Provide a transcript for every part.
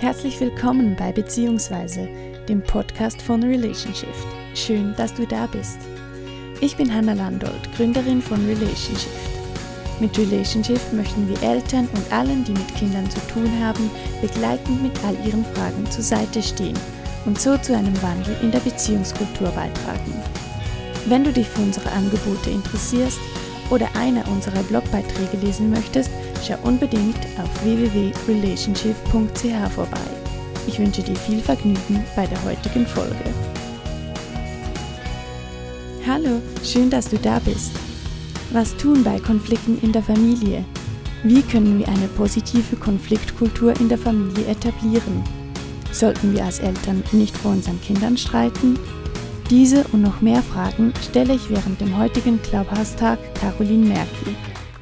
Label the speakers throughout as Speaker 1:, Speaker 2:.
Speaker 1: Herzlich willkommen bei Beziehungsweise, dem Podcast von Relationship. Schön, dass du da bist. Ich bin Hanna Landolt, Gründerin von Relationship. Mit Relationship möchten wir Eltern und allen, die mit Kindern zu tun haben, begleitend mit all ihren Fragen zur Seite stehen und so zu einem Wandel in der Beziehungskultur beitragen. Wenn du dich für unsere Angebote interessierst oder einer unserer Blogbeiträge lesen möchtest, schau unbedingt auf www.relationship.ch vorbei. Ich wünsche dir viel Vergnügen bei der heutigen Folge. Hallo, schön, dass du da bist. Was tun bei Konflikten in der Familie? Wie können wir eine positive Konfliktkultur in der Familie etablieren? Sollten wir als Eltern nicht vor unseren Kindern streiten? Diese und noch mehr Fragen stelle ich während dem heutigen Clubhouse-Tag Caroline Merkel,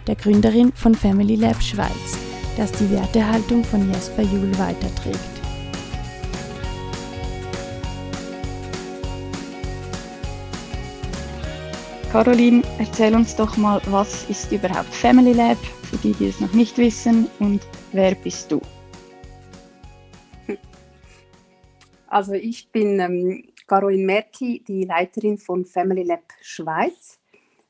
Speaker 1: der Gründerin von Family Lab Schweiz, das die Wertehaltung von Jesper Juhl weiterträgt.
Speaker 2: Caroline, erzähl uns doch mal, was ist überhaupt Family Lab, für die, die es noch nicht wissen, und wer bist du?
Speaker 3: Also ich bin ähm, Caroline Merki, die Leiterin von Family Lab Schweiz.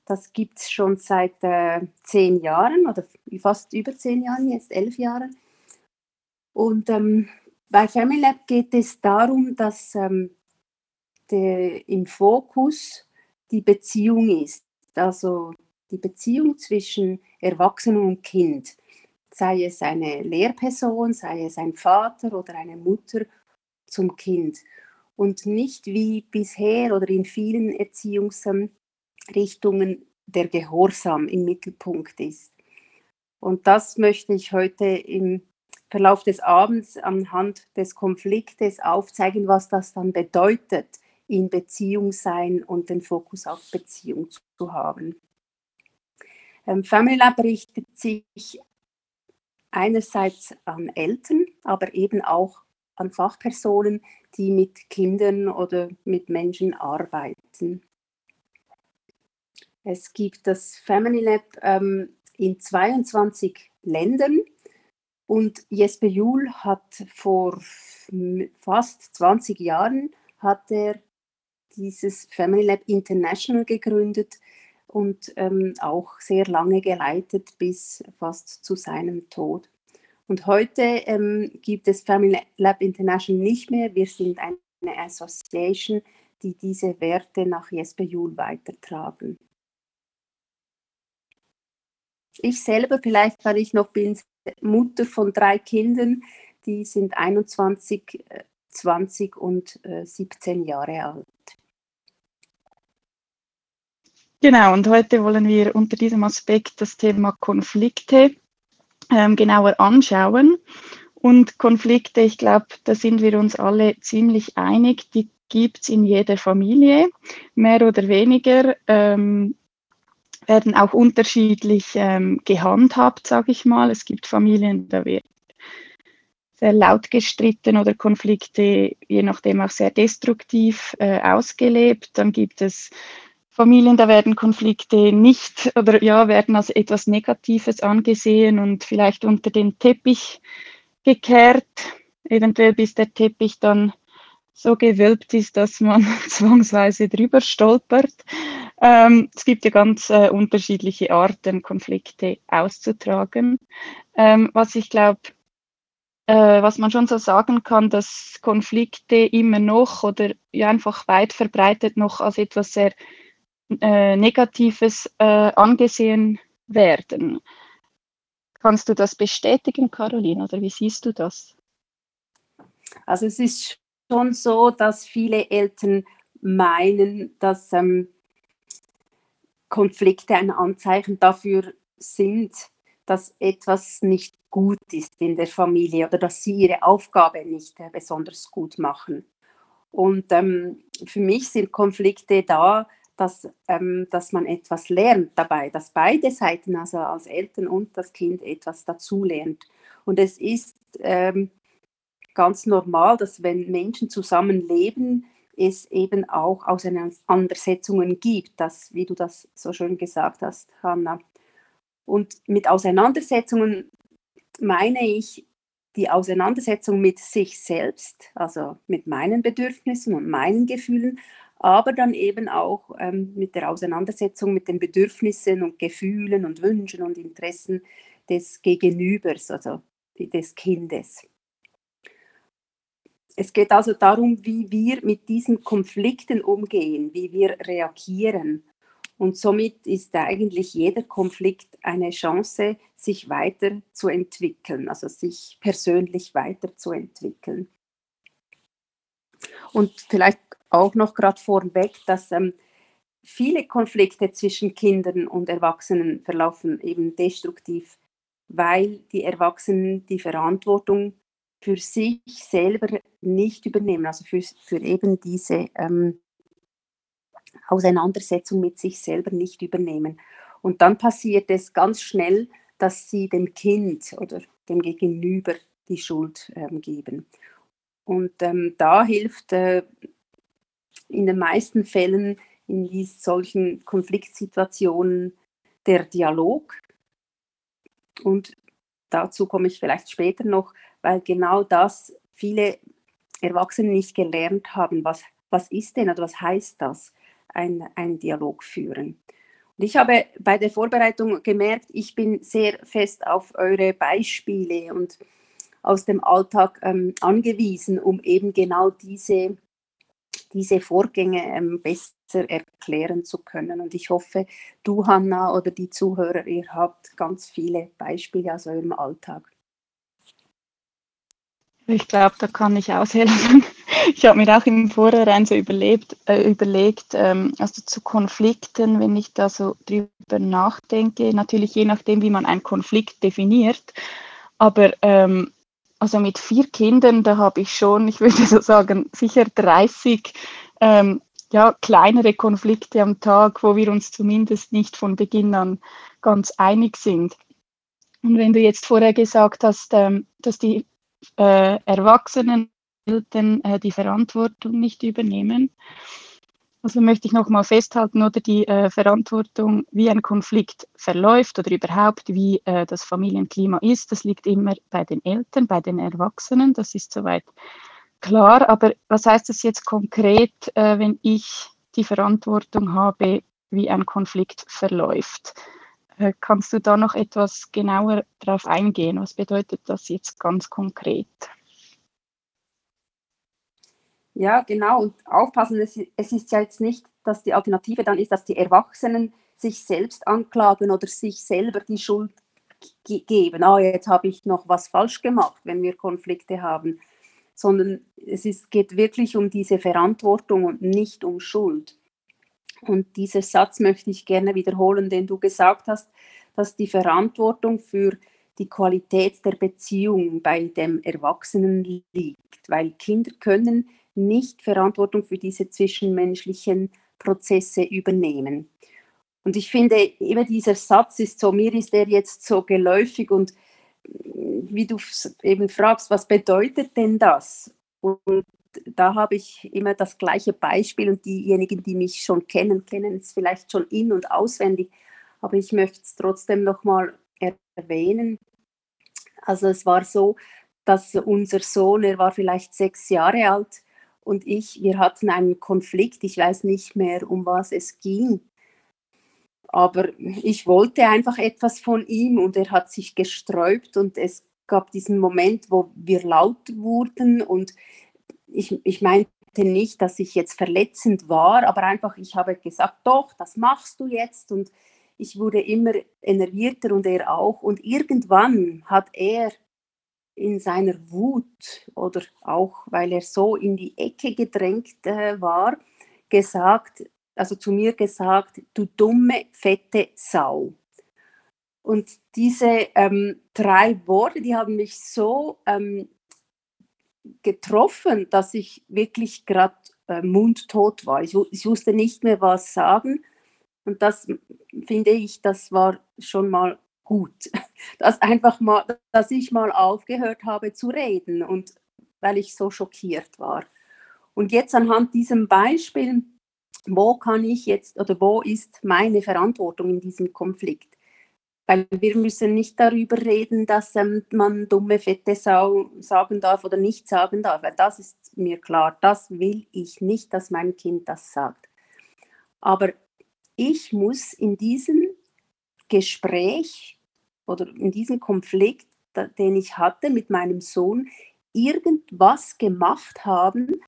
Speaker 3: Das gibt es schon seit äh, zehn Jahren oder fast über zehn Jahren, jetzt elf Jahre. Und ähm, bei Family Lab geht es darum, dass ähm, der, im Fokus die Beziehung ist. Also die Beziehung zwischen Erwachsenen und Kind. Sei es eine Lehrperson, sei es ein Vater oder eine Mutter zum Kind und nicht wie bisher oder in vielen Erziehungsrichtungen der Gehorsam im Mittelpunkt ist. Und das möchte ich heute im Verlauf des Abends anhand des Konfliktes aufzeigen, was das dann bedeutet, in Beziehung sein und den Fokus auf Beziehung zu haben. Ähm, Family Lab richtet sich einerseits an Eltern, aber eben auch an Fachpersonen, die mit Kindern oder mit Menschen arbeiten. Es gibt das Family Lab ähm, in 22 Ländern und Jesper Juhl hat vor fast 20 Jahren hat er dieses Family Lab International gegründet und ähm, auch sehr lange geleitet bis fast zu seinem Tod. Und heute ähm, gibt es Family Lab International nicht mehr. Wir sind eine Association, die diese Werte nach Jesper Juhl weitertragen. Ich selber, vielleicht weil ich noch bin, Mutter von drei Kindern, die sind 21, 20 und 17 äh, Jahre alt.
Speaker 2: Genau, und heute wollen wir unter diesem Aspekt das Thema Konflikte ähm, genauer anschauen. Und Konflikte, ich glaube, da sind wir uns alle ziemlich einig, die gibt es in jeder Familie, mehr oder weniger. Ähm, werden auch unterschiedlich ähm, gehandhabt, sage ich mal. Es gibt Familien, da wird sehr laut gestritten oder Konflikte, je nachdem auch sehr destruktiv äh, ausgelebt. Dann gibt es Familien, da werden Konflikte nicht oder ja, werden als etwas Negatives angesehen und vielleicht unter den Teppich gekehrt, eventuell bis der Teppich dann so gewölbt ist, dass man zwangsweise drüber stolpert. Ähm, es gibt ja ganz äh, unterschiedliche Arten, Konflikte auszutragen. Ähm, was ich glaube, äh, was man schon so sagen kann, dass Konflikte immer noch oder ja einfach weit verbreitet noch als etwas sehr äh, Negatives äh, angesehen werden. Kannst du das bestätigen, Caroline, oder wie siehst du das?
Speaker 3: Also es ist schon so, dass viele Eltern meinen, dass ähm, Konflikte ein Anzeichen dafür sind, dass etwas nicht gut ist in der Familie oder dass sie ihre Aufgabe nicht äh, besonders gut machen. Und ähm, für mich sind Konflikte da, dass, ähm, dass man etwas lernt dabei, dass beide Seiten, also als Eltern und das Kind, etwas dazu lernt. Und es ist ähm, ganz normal, dass wenn Menschen zusammenleben, es eben auch Auseinandersetzungen gibt, das, wie du das so schön gesagt hast, Hanna. Und mit Auseinandersetzungen meine ich, die Auseinandersetzung mit sich selbst, also mit meinen Bedürfnissen und meinen Gefühlen, aber dann eben auch ähm, mit der Auseinandersetzung mit den Bedürfnissen und Gefühlen und Wünschen und Interessen des Gegenübers, also des Kindes. Es geht also darum, wie wir mit diesen Konflikten umgehen, wie wir reagieren. Und somit ist eigentlich jeder Konflikt eine Chance, sich weiterzuentwickeln, also sich persönlich weiterzuentwickeln. Und vielleicht auch noch gerade vorweg, dass ähm, viele Konflikte zwischen Kindern und Erwachsenen verlaufen eben destruktiv, weil die Erwachsenen die Verantwortung für sich selber nicht übernehmen, also für, für eben diese ähm, Auseinandersetzung mit sich selber nicht übernehmen. Und dann passiert es ganz schnell, dass sie dem Kind oder dem Gegenüber die Schuld ähm, geben. Und ähm, da hilft äh, in den meisten Fällen in solchen Konfliktsituationen der Dialog. Und dazu komme ich vielleicht später noch, weil genau das viele Erwachsene nicht gelernt haben. Was, was ist denn oder was heißt das? ein, einen Dialog führen. Und ich habe bei der Vorbereitung gemerkt, ich bin sehr fest auf eure Beispiele und aus dem Alltag ähm, angewiesen, um eben genau diese, diese Vorgänge ähm, besser erklären zu können. Und ich hoffe, du, Hanna, oder die Zuhörer, ihr habt ganz viele Beispiele aus eurem Alltag.
Speaker 2: Ich glaube, da kann ich aushelfen. Ich habe mir auch im Vorhinein so überlebt, äh, überlegt, ähm, also zu Konflikten, wenn ich da so drüber nachdenke, natürlich je nachdem, wie man einen Konflikt definiert, aber ähm, also mit vier Kindern, da habe ich schon, ich würde so sagen, sicher 30 ähm, ja, kleinere Konflikte am Tag, wo wir uns zumindest nicht von Beginn an ganz einig sind. Und wenn du jetzt vorher gesagt hast, ähm, dass die äh, Erwachsenen Eltern äh, die Verantwortung nicht übernehmen. Also möchte ich nochmal festhalten, oder die äh, Verantwortung, wie ein Konflikt verläuft oder überhaupt, wie äh, das Familienklima ist, das liegt immer bei den Eltern, bei den Erwachsenen, das ist soweit klar. Aber was heißt das jetzt konkret, äh, wenn ich die Verantwortung habe, wie ein Konflikt verläuft? Äh, kannst du da noch etwas genauer darauf eingehen? Was bedeutet das jetzt ganz konkret?
Speaker 3: Ja, genau. Und aufpassen, es, ist ja jetzt nicht, dass die Alternative dann ist, dass die Erwachsenen sich selbst anklagen oder sich selber die Schuld geben. Ah, jetzt habe ich noch was falsch gemacht, wenn wir Konflikte haben. Sondern es ist, geht wirklich um diese Verantwortung und nicht um Schuld. Und diesen Satz möchte ich gerne wiederholen, den du gesagt hast, dass die Verantwortung für die Qualität der Beziehung bei dem Erwachsenen liegt, weil Kinder können nicht Verantwortung für diese zwischenmenschlichen Prozesse übernehmen. Und ich finde, immer dieser Satz ist so, mir ist der jetzt so geläufig und wie du eben fragst, was bedeutet denn das? Und da habe ich immer das gleiche Beispiel und diejenigen, die mich schon kennen, kennen es vielleicht schon in und auswendig, aber ich möchte es trotzdem nochmal erwähnen. Also es war so, dass unser Sohn, er war vielleicht sechs Jahre alt und ich, wir hatten einen Konflikt, ich weiß nicht mehr, um was es ging. Aber ich wollte einfach etwas von ihm und er hat sich gesträubt und es gab diesen Moment, wo wir laut wurden und ich, ich meinte nicht, dass ich jetzt verletzend war, aber einfach, ich habe gesagt, doch, das machst du jetzt und ich wurde immer enervierter und er auch. Und irgendwann hat er in seiner Wut oder auch weil er so in die Ecke gedrängt äh, war, gesagt, also zu mir gesagt, du dumme, fette Sau. Und diese ähm, drei Worte, die haben mich so ähm, getroffen, dass ich wirklich gerade äh, mundtot war. Ich, ich, wusste nicht mehr, was sagen. Und das finde ich, das war schon mal gut. Dass einfach mal, dass ich mal aufgehört habe zu reden und weil ich so schockiert war. Und jetzt anhand diesem Beispiel, wo kann ich jetzt oder wo ist meine Verantwortung in diesem Konflikt? Weil wir müssen nicht darüber reden, dass ähm, man dumme, fette Sau sagen darf oder nicht sagen darf. Weil das ist mir klar, das will ich nicht, dass mein Kind das sagt. Aber ich muss in diesem Gespräch oder in diesem Konflikt, den ich hatte mit meinem Sohn, irgendwas gemacht haben,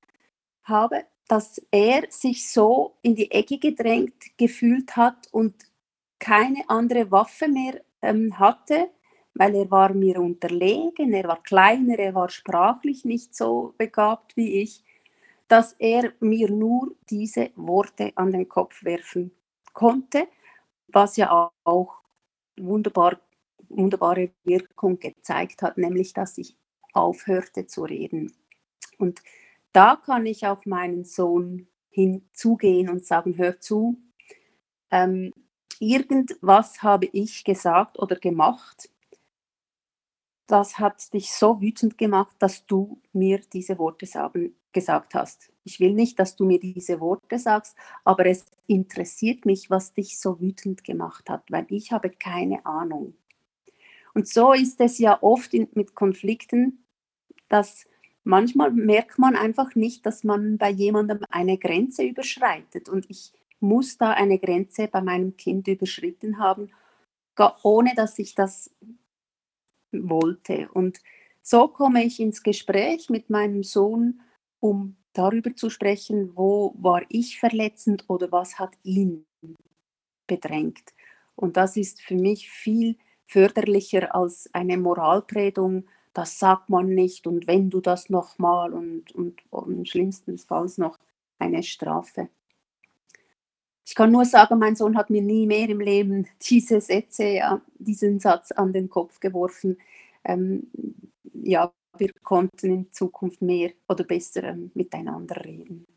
Speaker 3: habe, dass er sich so in die Ecke gedrängt gefühlt hat und keine andere Waffe mehr ähm, hatte, weil er war mir unterlegen, er war kleiner, er war sprachlich nicht so begabt wie ich, dass er mir nur diese Worte an den Kopf werfen konnte, was ja auch wunderbar, wunderbare Wirkung gezeigt hat, nämlich dass ich aufhörte zu reden. Und da kann ich auf meinen Sohn hinzugehen und sagen, hör zu, ähm, irgendwas habe ich gesagt oder gemacht, das hat dich so wütend gemacht, dass du mir diese Worte sagen, gesagt hast. Ich will nicht, dass du mir diese Worte sagst, aber es interessiert mich, was dich so wütend gemacht hat, weil ich habe keine Ahnung. Und so ist es ja oft in, mit Konflikten, dass manchmal merkt man einfach nicht, dass man bei jemandem eine Grenze überschreitet. Und ich muss da eine Grenze bei meinem Kind überschritten haben, ohne dass ich das wollte. Und so komme ich ins Gespräch mit meinem Sohn, um darüber zu sprechen, wo war ich verletzend oder was hat ihn bedrängt. Und das ist für mich viel förderlicher als eine Moralprägung, das sagt man nicht und wenn du das nochmal und, und, und schlimmstenfalls noch eine Strafe. Ich kann nur sagen, mein Sohn hat mir nie mehr im Leben diese Sätze, diesen Satz an den Kopf geworfen. Ähm, ja, wir konnten in Zukunft mehr oder besser ähm, miteinander reden.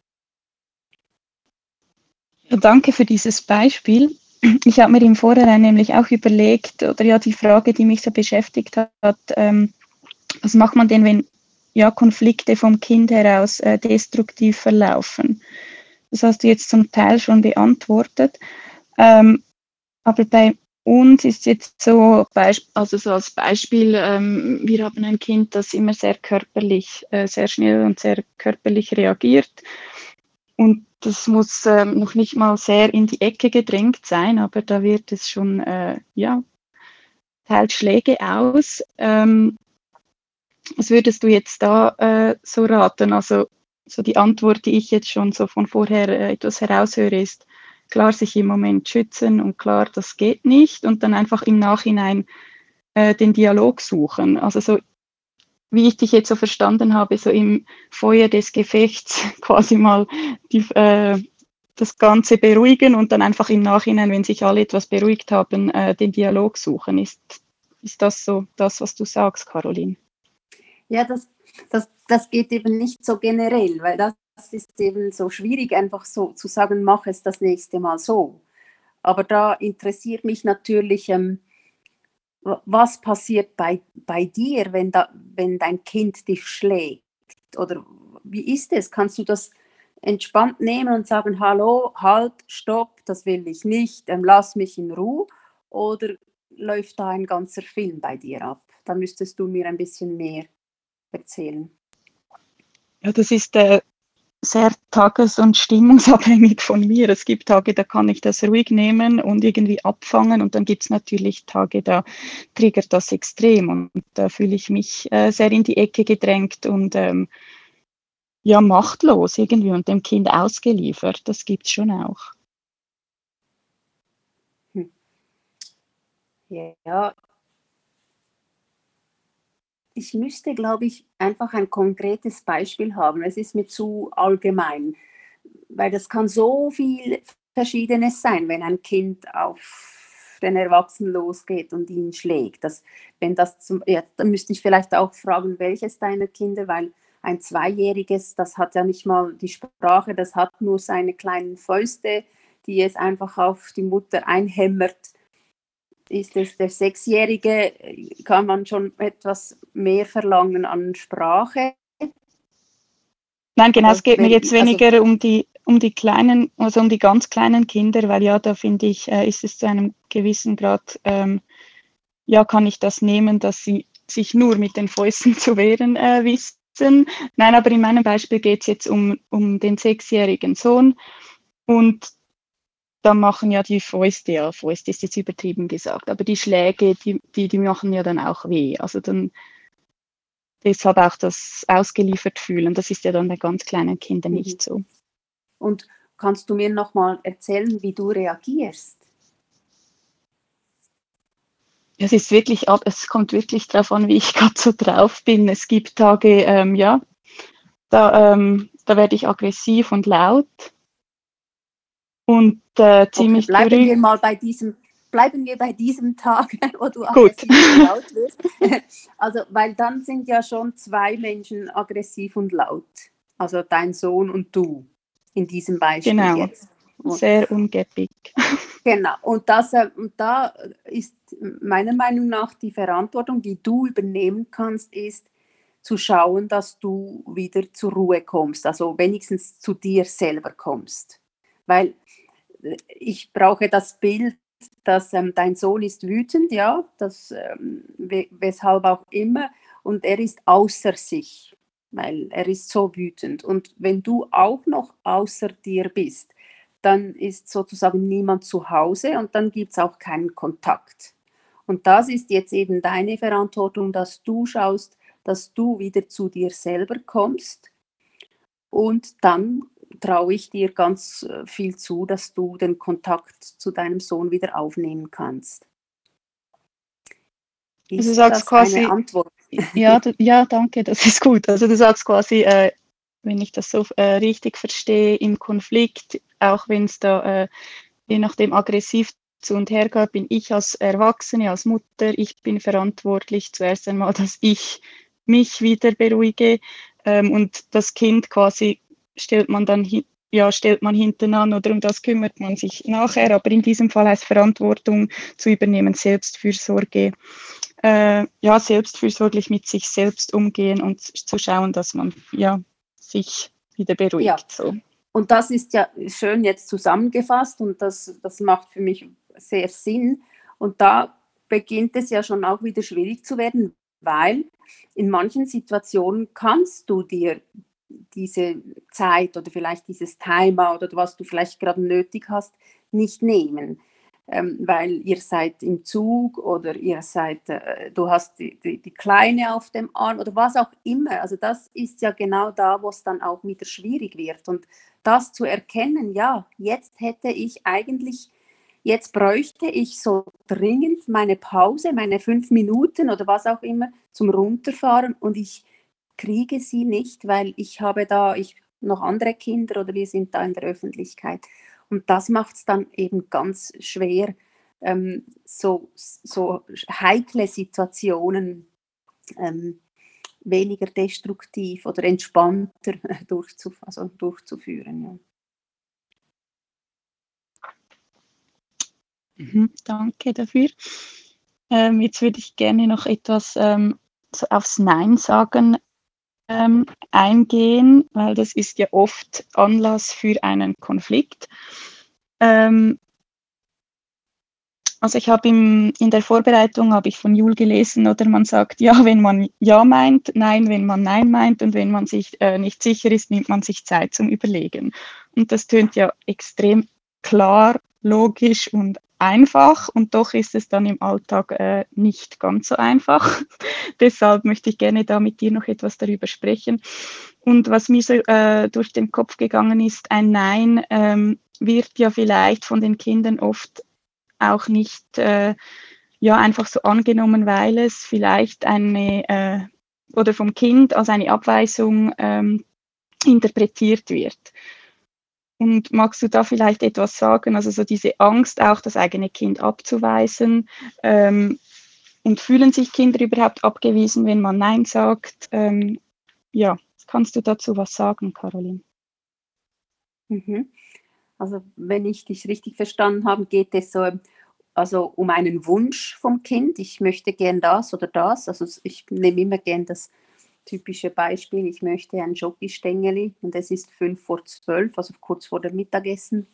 Speaker 2: Ja, danke für dieses Beispiel. Ich habe mir im Vorhinein nämlich auch überlegt, oder ja, die Frage, die mich so beschäftigt hat, ähm, was macht man denn, wenn ja, Konflikte vom Kind heraus äh, destruktiv verlaufen? Das hast du jetzt zum Teil schon beantwortet. Ähm, aber bei uns ist jetzt so, also so als Beispiel, ähm, wir haben ein Kind, das immer sehr körperlich, äh, sehr schnell und sehr körperlich reagiert. Und das muss ähm, noch nicht mal sehr in die Ecke gedrängt sein, aber da wird es schon, äh, ja, teilt Schläge aus. Ähm, was würdest du jetzt da äh, so raten? Also so die Antwort, die ich jetzt schon so von vorher äh, etwas heraushöre, ist klar sich im Moment schützen und klar, das geht nicht und dann einfach im Nachhinein äh, den Dialog suchen. Also so wie ich dich jetzt so verstanden habe, so im Feuer des Gefechts quasi mal die, äh, das Ganze beruhigen und dann einfach im Nachhinein, wenn sich alle etwas beruhigt haben, äh, den Dialog suchen. Ist, ist das so das, was du sagst, Caroline?
Speaker 3: Ja, das, das das geht eben nicht so generell, weil das ist eben so schwierig, einfach so zu sagen, mach es das nächste Mal so. Aber da interessiert mich natürlich, ähm, was passiert bei, bei dir, wenn, da, wenn dein Kind dich schlägt? Oder wie ist es? Kannst du das entspannt nehmen und sagen, hallo, halt, stopp, das will ich nicht, ähm, lass mich in Ruhe? Oder läuft da ein ganzer Film bei dir ab? Da müsstest du mir ein bisschen mehr erzählen.
Speaker 2: Ja, das ist äh, sehr tages- und stimmungsabhängig von mir. Es gibt Tage, da kann ich das ruhig nehmen und irgendwie abfangen und dann gibt es natürlich Tage, da triggert das extrem und da fühle ich mich äh, sehr in die Ecke gedrängt und ähm, ja, machtlos irgendwie und dem Kind ausgeliefert. Das gibt es schon auch.
Speaker 3: Hm. Ja, ich müsste, glaube ich, einfach ein konkretes Beispiel haben. Es ist mir zu allgemein, weil das kann so viel Verschiedenes sein, wenn ein Kind auf den Erwachsenen losgeht und ihn schlägt. Das, wenn das zum, ja, dann müsste ich vielleicht auch fragen, welches deiner Kinder, weil ein Zweijähriges, das hat ja nicht mal die Sprache, das hat nur seine kleinen Fäuste, die es einfach auf die Mutter einhämmert ist es der Sechsjährige, kann man schon etwas mehr verlangen an Sprache.
Speaker 2: Nein, genau, es geht mir jetzt also weniger also, um die um die kleinen, also um die ganz kleinen Kinder, weil ja, da finde ich, äh, ist es zu einem gewissen Grad ähm, ja, kann ich das nehmen, dass sie sich nur mit den Fäusten zu wehren äh, wissen. Nein, aber in meinem Beispiel geht es jetzt um, um den sechsjährigen Sohn und da machen ja die Fäuste, ja, Fäuste ist jetzt übertrieben gesagt, aber die Schläge, die, die, die machen ja dann auch weh. Also dann deshalb auch das ausgeliefert fühlen, das ist ja dann bei ganz kleinen Kindern nicht mhm. so.
Speaker 3: Und kannst du mir nochmal erzählen, wie du reagierst?
Speaker 2: Es ist wirklich ab, es kommt wirklich darauf an, wie ich gerade so drauf bin. Es gibt Tage, ähm, ja, da, ähm, da werde ich aggressiv und laut und äh, ziemlich
Speaker 3: okay, bleiben wir mal bei diesem bleiben wir bei diesem Tag, wo du aggressiv und laut wirst. Also, weil dann sind ja schon zwei Menschen aggressiv und laut. Also dein Sohn und du in diesem Beispiel
Speaker 2: genau.
Speaker 3: jetzt.
Speaker 2: Und, Sehr ungeppig.
Speaker 3: Genau. Und, das, äh, und da ist meiner Meinung nach die Verantwortung, die du übernehmen kannst, ist zu schauen, dass du wieder zur Ruhe kommst, also wenigstens zu dir selber kommst. Weil äh, ich brauche das Bild, dass ähm, dein Sohn ist wütend, ja, das, ähm, weshalb auch immer, und er ist außer sich, weil er ist so wütend. Und wenn du auch noch außer dir bist, dann ist sozusagen niemand zu Hause und dann gibt es auch keinen Kontakt. Und das ist jetzt eben deine Verantwortung, dass du schaust, dass du wieder zu dir selber kommst. Und dann traue ich dir ganz äh, viel zu, dass du den Kontakt zu deinem Sohn wieder aufnehmen kannst.
Speaker 2: Ist also du sagst quasi, Ja, ja, danke, das ist gut. Also du sagst quasi, äh, wenn ich das so äh, richtig verstehe, im Konflikt, auch wenn es da äh, je nachdem aggressiv zu und her geht, bin ich als Erwachsene, als Mutter, ich bin verantwortlich zuerst einmal, dass ich mich wieder beruhige ähm, und das Kind quasi stellt man dann ja, stellt man hinten an oder um das kümmert man sich nachher. Aber in diesem Fall heißt Verantwortung zu übernehmen, Selbstfürsorge, äh, ja, selbstfürsorglich mit sich selbst umgehen und zu schauen, dass man ja, sich wieder beruhigt. Ja. So.
Speaker 3: Und das ist ja schön jetzt zusammengefasst und das, das macht für mich sehr Sinn. Und da beginnt es ja schon auch wieder schwierig zu werden, weil in manchen Situationen kannst du dir diese Zeit oder vielleicht dieses Timer oder was du vielleicht gerade nötig hast, nicht nehmen. Ähm, weil ihr seid im Zug oder ihr seid, äh, du hast die, die, die, Kleine auf dem Arm oder was auch immer. Also das ist ja genau da, wo es dann auch wieder schwierig wird. Und das zu erkennen, ja, jetzt hätte ich eigentlich, jetzt bräuchte ich so dringend meine Pause, meine fünf Minuten oder was auch immer zum Runterfahren und ich kriege sie nicht, weil ich habe da ich noch andere Kinder oder wir sind da in der Öffentlichkeit. Und das macht es dann eben ganz schwer, ähm, so, so heikle Situationen ähm, weniger destruktiv oder entspannter durchzuf also durchzuführen. Ja.
Speaker 2: Mhm, danke dafür. Ähm, jetzt würde ich gerne noch etwas ähm, aufs Nein sagen ähm, eingehen, weil das ist ja oft Anlass für einen Konflikt. Ähm, also ich habe in der Vorbereitung habe ich von Jul gelesen, oder man sagt ja, wenn man ja meint, nein, wenn man nein meint und wenn man sich äh, nicht sicher ist, nimmt man sich Zeit zum Überlegen. Und das tönt ja extrem klar, logisch und einfach und doch ist es dann im Alltag äh, nicht ganz so einfach. Deshalb möchte ich gerne da mit dir noch etwas darüber sprechen. Und was mir so äh, durch den Kopf gegangen ist, ein Nein ähm, wird ja vielleicht von den Kindern oft auch nicht äh, ja einfach so angenommen, weil es vielleicht eine äh, oder vom Kind als eine Abweisung ähm, interpretiert wird. Und magst du da vielleicht etwas sagen? Also so diese Angst, auch das eigene Kind abzuweisen. Ähm, und fühlen sich Kinder überhaupt abgewiesen, wenn man Nein sagt? Ähm, ja, kannst du dazu was sagen, Caroline?
Speaker 3: Mhm. Also wenn ich dich richtig verstanden habe, geht es so also um einen Wunsch vom Kind. Ich möchte gern das oder das. Also ich nehme immer gern das typische Beispiel, ich möchte ein Schokistängeli und es ist fünf vor zwölf, also kurz vor dem Mittagessen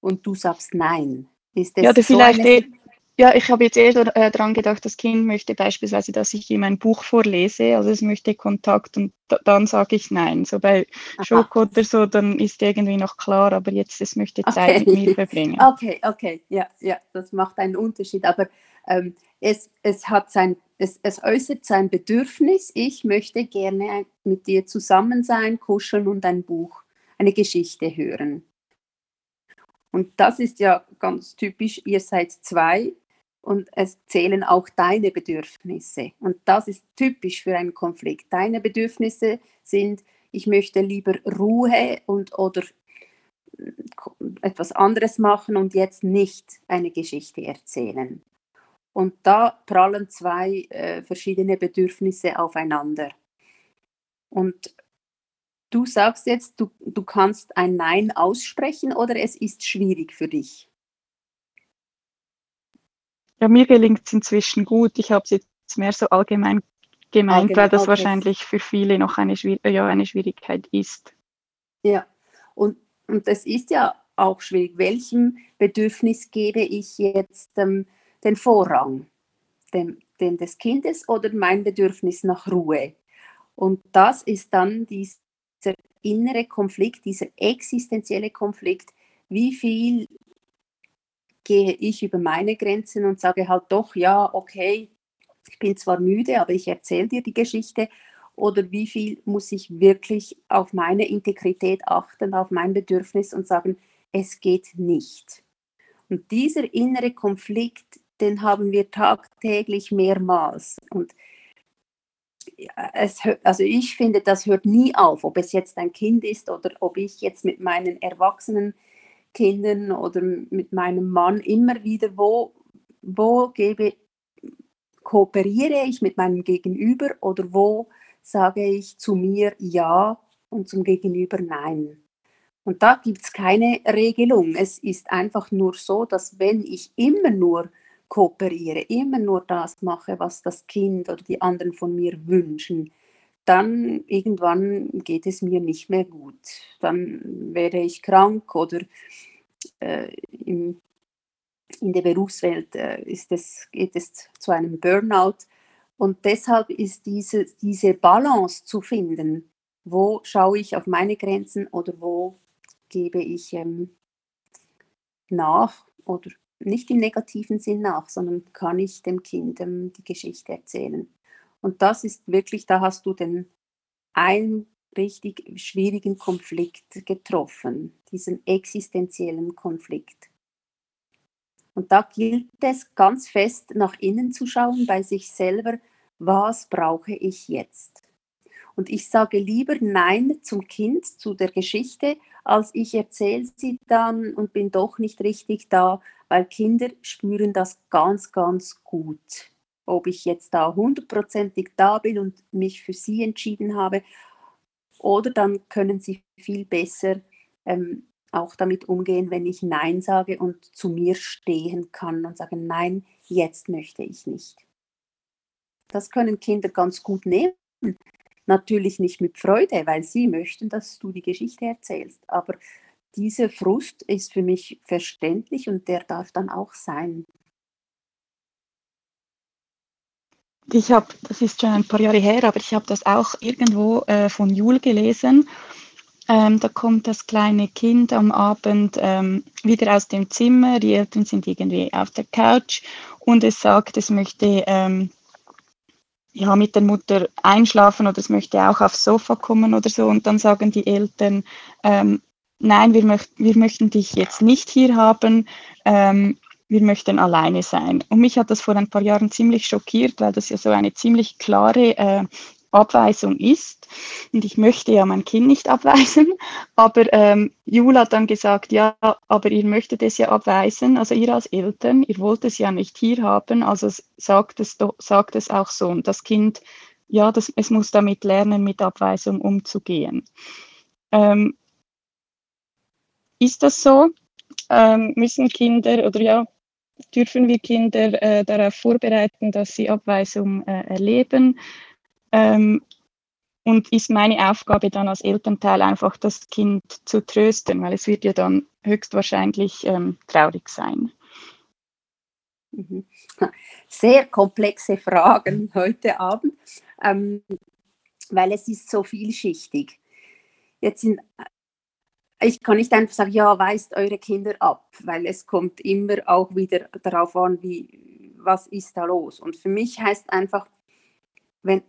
Speaker 3: und du sagst nein.
Speaker 2: Ist das ja, oder so vielleicht, eine... ja, ich habe jetzt eher äh, daran gedacht, das Kind möchte beispielsweise, dass ich ihm ein Buch vorlese, also es möchte Kontakt und dann sage ich nein. So bei Aha. Schoko oder so, dann ist irgendwie noch klar, aber jetzt es möchte Zeit okay. mit mir verbringen.
Speaker 3: Okay, okay, ja, ja, das macht einen Unterschied. Aber ähm, es, es hat sein, es, es äußert sein Bedürfnis, ich möchte gerne mit dir zusammen sein, kuscheln und ein Buch, eine Geschichte hören. Und das ist ja ganz typisch, ihr seid zwei und es zählen auch deine Bedürfnisse. Und das ist typisch für einen Konflikt. Deine Bedürfnisse sind, ich möchte lieber Ruhe und oder etwas anderes machen und jetzt nicht eine Geschichte erzählen. Und da prallen zwei äh, verschiedene Bedürfnisse aufeinander. Und du sagst jetzt, du, du kannst ein Nein aussprechen oder es ist schwierig für dich?
Speaker 2: Ja, mir gelingt es inzwischen gut. Ich habe es jetzt mehr so allgemein gemeint, allgemein, weil das okay. wahrscheinlich für viele noch eine, ja, eine Schwierigkeit ist.
Speaker 3: Ja, und, und das ist ja auch schwierig. Welchem Bedürfnis gebe ich jetzt ähm, den Vorrang? Dem, dem des Kindes oder mein Bedürfnis nach Ruhe? Und das ist dann dieser innere Konflikt, dieser existenzielle Konflikt. Wie viel gehe ich über meine Grenzen und sage halt doch, ja, okay, ich bin zwar müde, aber ich erzähle dir die Geschichte. Oder wie viel muss ich wirklich auf meine Integrität achten, auf mein Bedürfnis und sagen, es geht nicht. Und dieser innere Konflikt, den haben wir tagtäglich mehrmals. Und es, also ich finde, das hört nie auf, ob es jetzt ein Kind ist oder ob ich jetzt mit meinen Erwachsenen Kindern oder mit meinem Mann immer wieder, wo, wo gebe, kooperiere ich mit meinem Gegenüber oder wo sage ich zu mir Ja und zum Gegenüber Nein. Und da gibt es keine Regelung. Es ist einfach nur so, dass wenn ich immer nur kooperiere, immer nur das mache, was das Kind oder die anderen von mir wünschen, dann irgendwann geht es mir nicht mehr gut. Dann werde ich krank oder äh, im, in der Berufswelt äh, ist es, geht es zu einem Burnout. Und deshalb ist diese, diese Balance zu finden, wo schaue ich auf meine Grenzen oder wo gebe ich ähm, nach oder nicht im negativen Sinn nach, sondern kann ich dem Kind ähm, die Geschichte erzählen. Und das ist wirklich, da hast du den einen richtig schwierigen Konflikt getroffen, diesen existenziellen Konflikt. Und da gilt es ganz fest nach innen zu schauen, bei sich selber, was brauche ich jetzt? Und ich sage lieber Nein zum Kind, zu der Geschichte, als ich erzähle sie dann und bin doch nicht richtig da, weil Kinder spüren das ganz, ganz gut. Ob ich jetzt da hundertprozentig da bin und mich für sie entschieden habe oder dann können sie viel besser ähm, auch damit umgehen, wenn ich Nein sage und zu mir stehen kann und sagen, nein, jetzt möchte ich nicht. Das können Kinder ganz gut nehmen. Natürlich nicht mit Freude, weil sie möchten, dass du die Geschichte erzählst. Aber dieser Frust ist für mich verständlich und der darf dann auch sein.
Speaker 2: Ich habe, das ist schon ein paar Jahre her, aber ich habe das auch irgendwo äh, von Jul gelesen. Ähm, da kommt das kleine Kind am Abend ähm, wieder aus dem Zimmer, die Eltern sind irgendwie auf der Couch und es sagt, es möchte ähm, ja, mit der Mutter einschlafen oder es möchte auch aufs Sofa kommen oder so und dann sagen die Eltern, ähm, nein, wir, möcht wir möchten dich jetzt nicht hier haben, ähm, wir möchten alleine sein. Und mich hat das vor ein paar Jahren ziemlich schockiert, weil das ja so eine ziemlich klare äh, Abweisung ist. Und ich möchte ja mein Kind nicht abweisen. Aber ähm, Jula hat dann gesagt, ja, aber ihr möchtet es ja abweisen, also ihr als Eltern, ihr wollt es ja nicht hier haben, also sagt es, doch, sagt es auch so. Und das Kind, ja, das, es muss damit lernen, mit Abweisung umzugehen. Ähm, ist das so? Ähm, müssen Kinder oder ja, dürfen wir Kinder äh, darauf vorbereiten, dass sie Abweisung äh, erleben. Ähm, und ist meine Aufgabe dann als Elternteil einfach das Kind zu trösten, weil es wird ja dann höchstwahrscheinlich ähm, traurig sein.
Speaker 3: Mhm. Sehr komplexe Fragen heute Abend, ähm, weil es ist so vielschichtig. Jetzt sind, ich kann nicht einfach sagen, ja, weist eure Kinder ab, weil es kommt immer auch wieder darauf an, wie, was ist da los. Und für mich heißt einfach, wenn,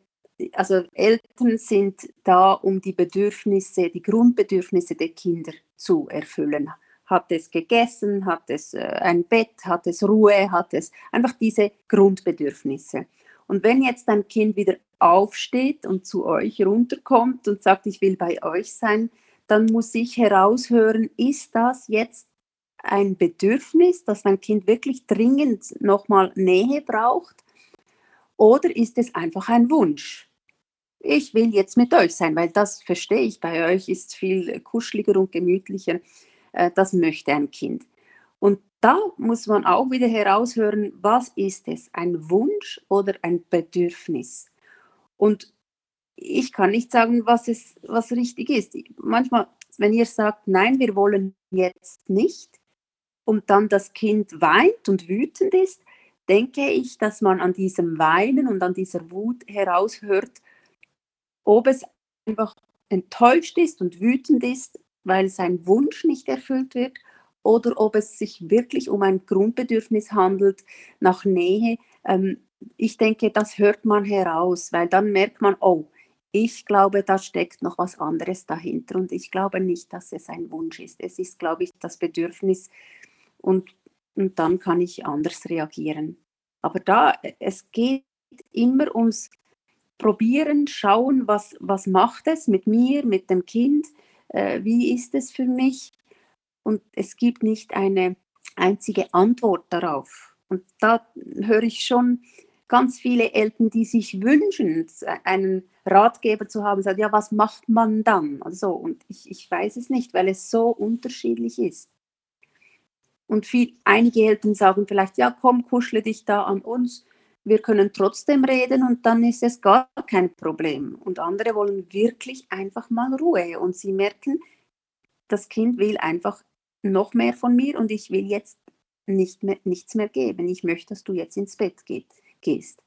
Speaker 3: also Eltern sind da, um die Bedürfnisse, die Grundbedürfnisse der Kinder zu erfüllen hat es gegessen, hat es äh, ein Bett, hat es Ruhe, hat es einfach diese Grundbedürfnisse. Und wenn jetzt ein Kind wieder aufsteht und zu euch runterkommt und sagt, ich will bei euch sein, dann muss ich heraushören, ist das jetzt ein Bedürfnis, dass mein Kind wirklich dringend nochmal Nähe braucht? Oder ist es einfach ein Wunsch? Ich will jetzt mit euch sein, weil das verstehe ich bei euch, ist viel kuscheliger und gemütlicher. Äh, das möchte ein Kind. Und da muss man auch wieder heraushören, was ist es, ein Wunsch oder ein Bedürfnis? Und ich kann nicht sagen, was, es, was richtig ist. Manchmal, wenn ihr sagt, nein, wir wollen jetzt nicht, und dann das Kind weint und wütend ist, denke ich, dass man an diesem Weinen und an dieser Wut heraushört, ob es einfach enttäuscht ist und wütend ist weil sein Wunsch nicht erfüllt wird oder ob es sich wirklich um ein Grundbedürfnis handelt nach Nähe. Ähm, ich denke, das hört man heraus, weil dann merkt man, oh, ich glaube, da steckt noch was anderes dahinter und ich glaube nicht, dass es ein Wunsch ist. Es ist, glaube ich, das Bedürfnis und, und dann kann ich anders reagieren. Aber da, es geht immer ums Probieren, schauen, was, was macht es mit mir, mit dem Kind, äh, wie ist es für mich? Und es gibt nicht eine einzige Antwort darauf. Und da höre ich schon ganz viele Eltern, die sich wünschen, einen Ratgeber zu haben, sagen, ja, was macht man dann? Also, und ich, ich weiß es nicht, weil es so unterschiedlich ist. Und viel, einige Eltern sagen vielleicht, ja, komm, kuschle dich da an uns wir können trotzdem reden und dann ist es gar kein Problem. Und andere wollen wirklich einfach mal Ruhe und sie merken, das Kind will einfach noch mehr von mir und ich will jetzt nicht mehr, nichts mehr geben. Ich möchte, dass du jetzt ins Bett geht, gehst.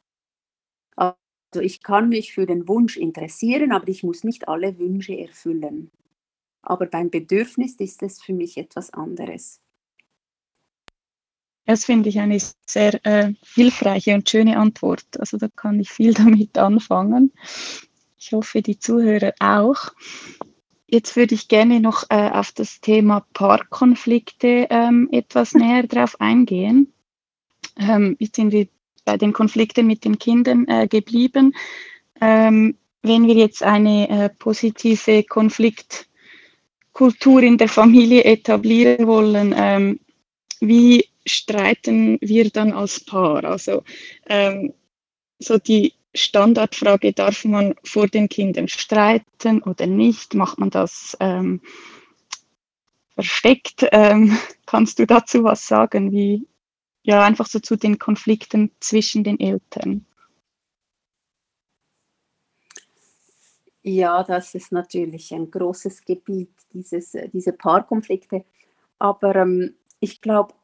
Speaker 3: Also ich kann mich für den Wunsch interessieren, aber ich muss nicht alle Wünsche erfüllen. Aber beim Bedürfnis ist es für mich etwas anderes.
Speaker 2: Das finde ich eine sehr äh, hilfreiche und schöne Antwort. Also da kann ich viel damit anfangen. Ich hoffe, die Zuhörer auch. Jetzt würde ich gerne noch äh, auf das Thema Paarkonflikte ähm, etwas näher drauf eingehen. Ähm, jetzt sind wir bei den Konflikten mit den Kindern äh, geblieben. Ähm, wenn wir jetzt eine äh, positive Konfliktkultur in der Familie etablieren wollen, ähm, wie streiten wir dann als Paar? Also ähm, so die Standardfrage, darf man vor den Kindern streiten oder nicht? Macht man das ähm, versteckt? Ähm, kannst du dazu was sagen? Wie, ja, einfach so zu den Konflikten zwischen den Eltern.
Speaker 3: Ja, das ist natürlich ein großes Gebiet, dieses, diese Paarkonflikte. Aber ähm, ich glaube,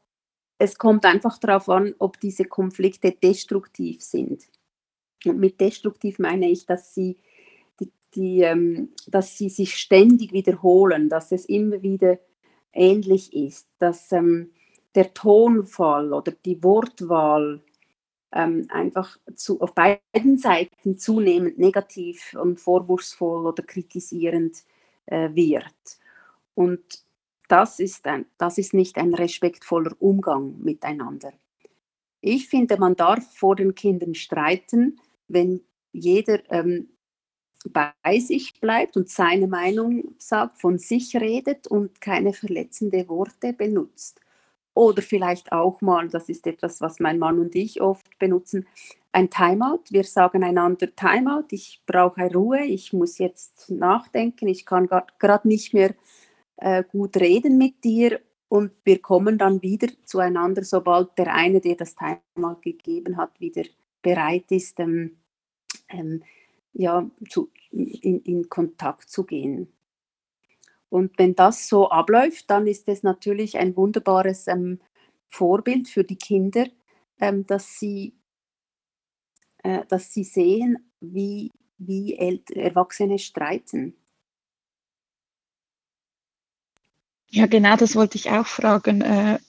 Speaker 3: es kommt einfach darauf an, ob diese Konflikte destruktiv sind. Und mit destruktiv meine ich, dass sie, die, die, ähm, dass sie sich ständig wiederholen, dass es immer wieder ähnlich ist, dass ähm, der Tonfall oder die Wortwahl ähm, einfach zu, auf beiden Seiten zunehmend negativ und vorwurfsvoll oder kritisierend äh, wird. Und das ist, ein, das ist nicht ein respektvoller Umgang miteinander. Ich finde, man darf vor den Kindern streiten, wenn jeder ähm, bei sich bleibt und seine Meinung sagt, von sich redet und keine verletzende Worte benutzt. Oder vielleicht auch mal, das ist etwas, was mein Mann und ich oft benutzen, ein Timeout. Wir sagen einander Timeout, ich brauche Ruhe, ich muss jetzt nachdenken, ich kann gerade nicht mehr äh, gut reden mit dir und wir kommen dann wieder zueinander, sobald der eine, der das Thema gegeben hat, wieder bereit ist, ähm, ähm, ja, zu, in, in Kontakt zu gehen. Und wenn das so abläuft, dann ist es natürlich ein wunderbares ähm, Vorbild für die Kinder, ähm, dass, sie, äh, dass sie sehen, wie, wie Erwachsene streiten.
Speaker 2: Ja, genau, das wollte ich auch fragen. Äh,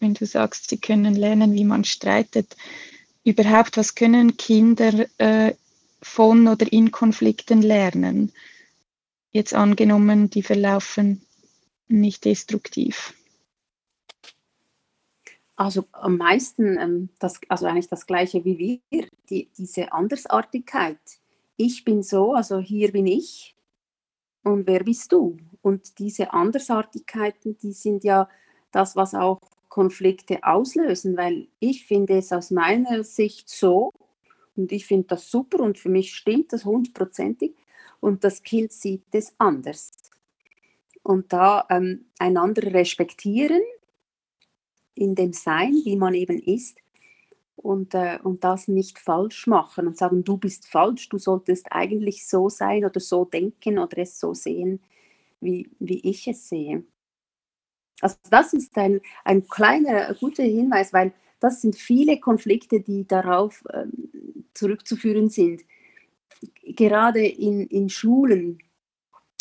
Speaker 2: wenn du sagst, sie können lernen, wie man streitet, überhaupt, was können Kinder äh, von oder in Konflikten lernen? Jetzt angenommen, die verlaufen nicht destruktiv.
Speaker 3: Also am meisten, ähm, das, also eigentlich das gleiche wie wir, die, diese Andersartigkeit. Ich bin so, also hier bin ich und wer bist du? Und diese Andersartigkeiten, die sind ja das, was auch Konflikte auslösen, weil ich finde es aus meiner Sicht so und ich finde das super und für mich stimmt das hundertprozentig und das Kind sieht es anders. Und da ähm, einander respektieren in dem Sein, wie man eben ist und, äh, und das nicht falsch machen und sagen, du bist falsch, du solltest eigentlich so sein oder so denken oder es so sehen, wie, wie ich es sehe. Also das ist ein, ein kleiner, guter Hinweis, weil das sind viele Konflikte, die darauf ähm, zurückzuführen sind. Gerade in, in Schulen.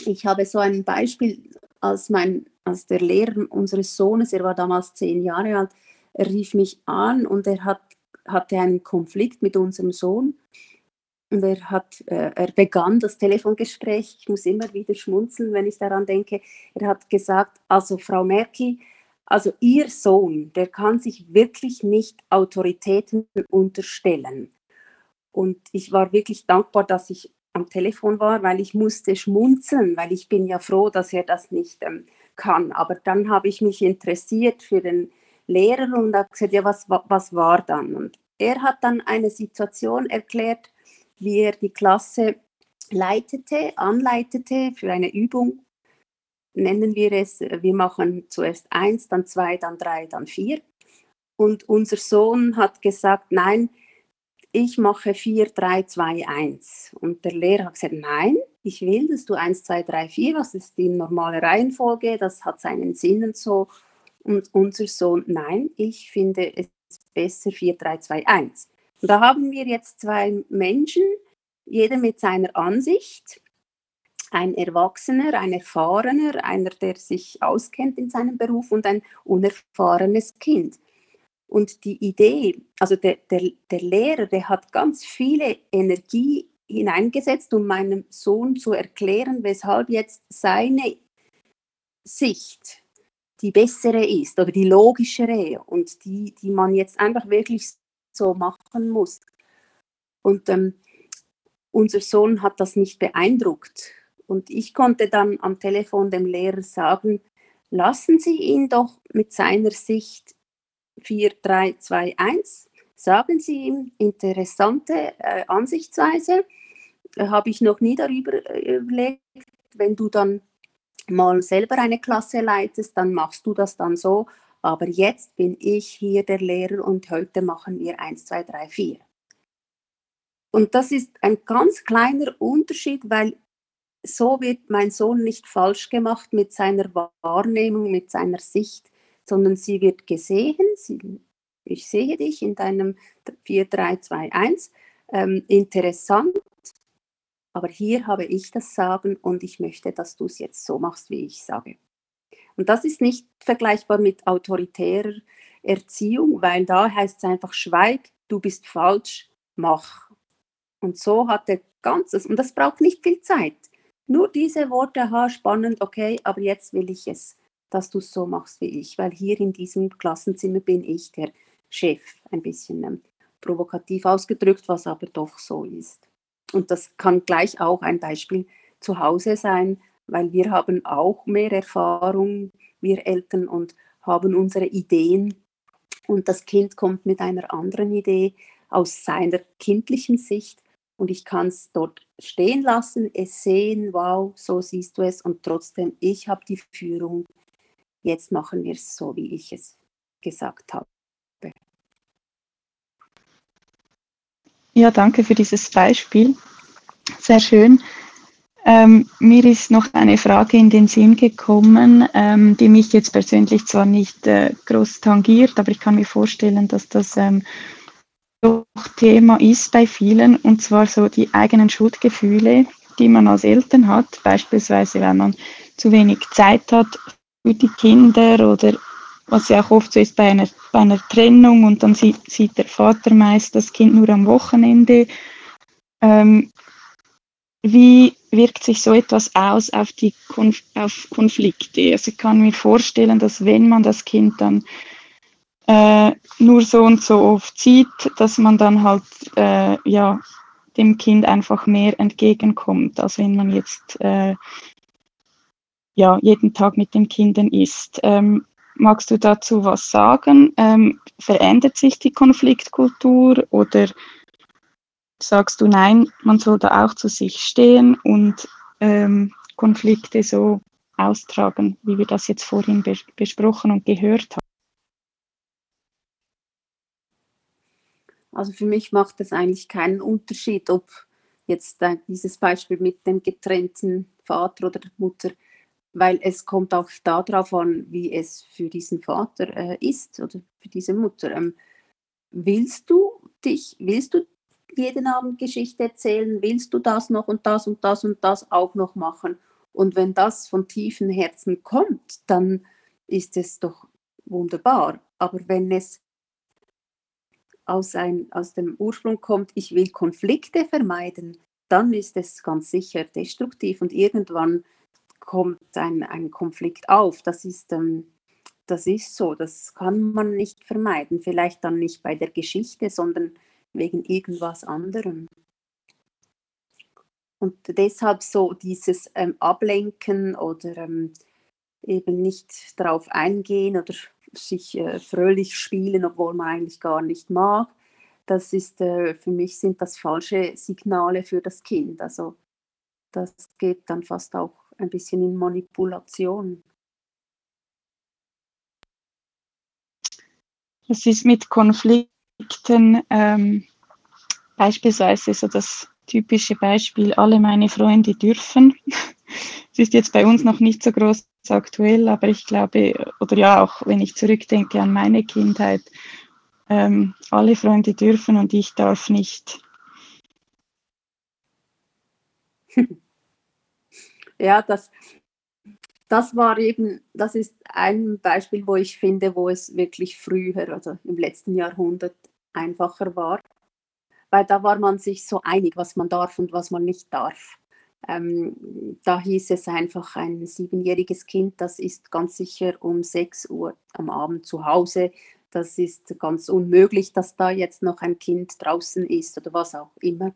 Speaker 3: Ich habe so ein Beispiel, als, mein, als der Lehrer unseres Sohnes, er war damals zehn Jahre alt, er rief mich an und er hat, hatte einen Konflikt mit unserem Sohn und er, hat, äh, er begann das Telefongespräch, ich muss immer wieder schmunzeln, wenn ich daran denke. Er hat gesagt, also Frau Merki, also Ihr Sohn, der kann sich wirklich nicht Autoritäten unterstellen. Und ich war wirklich dankbar, dass ich am Telefon war, weil ich musste schmunzeln, weil ich bin ja froh, dass er das nicht ähm, kann. Aber dann habe ich mich interessiert für den Lehrer und habe gesagt, ja, was, was war dann? Und er hat dann eine Situation erklärt, wie er die Klasse leitete, anleitete für eine Übung. Nennen wir es, wir machen zuerst eins, dann zwei, dann drei, dann vier. Und unser Sohn hat gesagt, nein, ich mache 4, 3, 2, 1. Und der Lehrer hat gesagt, nein, ich will, dass du 1, 2, 3, 4, was ist die normale Reihenfolge, das hat seinen Sinn und so. Und unser Sohn, nein, ich finde es besser 4, 3, 2, 1. Und da haben wir jetzt zwei Menschen, jeder mit seiner Ansicht. Ein Erwachsener, ein Erfahrener, einer, der sich auskennt in seinem Beruf und ein unerfahrenes Kind. Und die Idee, also der, der, der Lehrer, der hat ganz viele Energie hineingesetzt, um meinem Sohn zu erklären, weshalb jetzt seine Sicht die bessere ist oder die logischere und die, die man jetzt einfach wirklich so machen muss. Und ähm, unser Sohn hat das nicht beeindruckt. Und ich konnte dann am Telefon dem Lehrer sagen, lassen Sie ihn doch mit seiner Sicht 4, 3, 2, 1, sagen Sie ihm interessante äh, Ansichtsweise, äh, habe ich noch nie darüber äh, überlegt, wenn du dann mal selber eine Klasse leitest, dann machst du das dann so, aber jetzt bin ich hier der Lehrer und heute machen wir 1, 2, 3, 4. Und das ist ein ganz kleiner Unterschied, weil so wird mein Sohn nicht falsch gemacht mit seiner Wahrnehmung, mit seiner Sicht, sondern sie wird gesehen. Sie, ich sehe dich in deinem 4, 3, 2, 1. Ähm, interessant, aber hier habe ich das Sagen und ich möchte, dass du es jetzt so machst, wie ich sage. Und das ist nicht vergleichbar mit autoritärer Erziehung, weil da heißt es einfach, schweig, du bist falsch, mach. Und so hat er ganzes, und das braucht nicht viel Zeit. Nur diese Worte, aha, spannend, okay, aber jetzt will ich es, dass du es so machst wie ich, weil hier in diesem Klassenzimmer bin ich der Chef, ein bisschen ähm, provokativ ausgedrückt, was aber doch so ist. Und das kann gleich auch ein Beispiel zu Hause sein, weil wir haben auch mehr Erfahrung, wir Eltern, und haben unsere Ideen. Und das Kind kommt mit einer anderen Idee aus seiner kindlichen Sicht und ich kann es dort stehen lassen, es sehen, wow, so siehst du es und trotzdem, ich habe die Führung, jetzt machen wir es so, wie ich es gesagt habe.
Speaker 2: Ja, danke für dieses Beispiel. Sehr schön. Ähm, mir ist noch eine Frage in den Sinn gekommen, ähm, die mich jetzt persönlich zwar nicht äh, groß tangiert, aber ich kann mir vorstellen, dass das ähm, doch Thema ist bei vielen, und zwar so die eigenen Schuldgefühle, die man als Eltern hat, beispielsweise wenn man zu wenig Zeit hat für die Kinder oder was ja auch oft so ist bei einer, bei einer Trennung und dann sieht, sieht der Vater meist das Kind nur am Wochenende. Ähm, wie wirkt sich so etwas aus auf die Konf auf Konflikte? Also ich kann mir vorstellen, dass wenn man das Kind dann äh, nur so und so oft sieht, dass man dann halt äh, ja dem Kind einfach mehr entgegenkommt, als wenn man jetzt äh, ja jeden Tag mit den Kindern ist. Ähm, magst du dazu was sagen? Ähm, verändert sich die Konfliktkultur oder sagst du nein, man soll da auch zu sich stehen und ähm, Konflikte so austragen, wie wir das jetzt vorhin be besprochen und gehört haben?
Speaker 3: Also für mich macht es eigentlich keinen Unterschied, ob jetzt äh, dieses Beispiel mit dem getrennten Vater oder Mutter, weil es kommt auch darauf an, wie es für diesen Vater äh, ist oder für diese Mutter. Ähm, willst du dich, willst du jeden Abend Geschichte erzählen? Willst du das noch und das und das und das auch noch machen? Und wenn das von tiefen Herzen kommt, dann ist es doch wunderbar. Aber wenn es aus, ein, aus dem Ursprung kommt, ich will Konflikte vermeiden, dann ist es ganz sicher destruktiv und irgendwann kommt ein, ein Konflikt auf. Das ist, ähm, das ist so, das kann man nicht vermeiden. Vielleicht dann nicht bei der Geschichte, sondern wegen irgendwas anderem. Und deshalb so dieses ähm, Ablenken oder ähm, eben nicht darauf eingehen oder sich äh, fröhlich spielen, obwohl man eigentlich gar nicht mag. Das ist äh, für mich sind das falsche Signale für das Kind. Also das geht dann fast auch ein bisschen in Manipulation.
Speaker 2: Was ist mit Konflikten ähm, beispielsweise so das typische Beispiel, alle meine Freunde dürfen. Es ist jetzt bei uns noch nicht so groß aktuell, aber ich glaube, oder ja, auch wenn ich zurückdenke an meine Kindheit, ähm, alle Freunde dürfen und ich darf nicht.
Speaker 3: Ja, das, das war eben, das ist ein Beispiel, wo ich finde, wo es wirklich früher, also im letzten Jahrhundert einfacher war, weil da war man sich so einig, was man darf und was man nicht darf. Ähm, da hieß es einfach, ein siebenjähriges Kind, das ist ganz sicher um 6 Uhr am Abend zu Hause. Das ist ganz unmöglich, dass da jetzt noch ein Kind draußen ist oder was auch immer.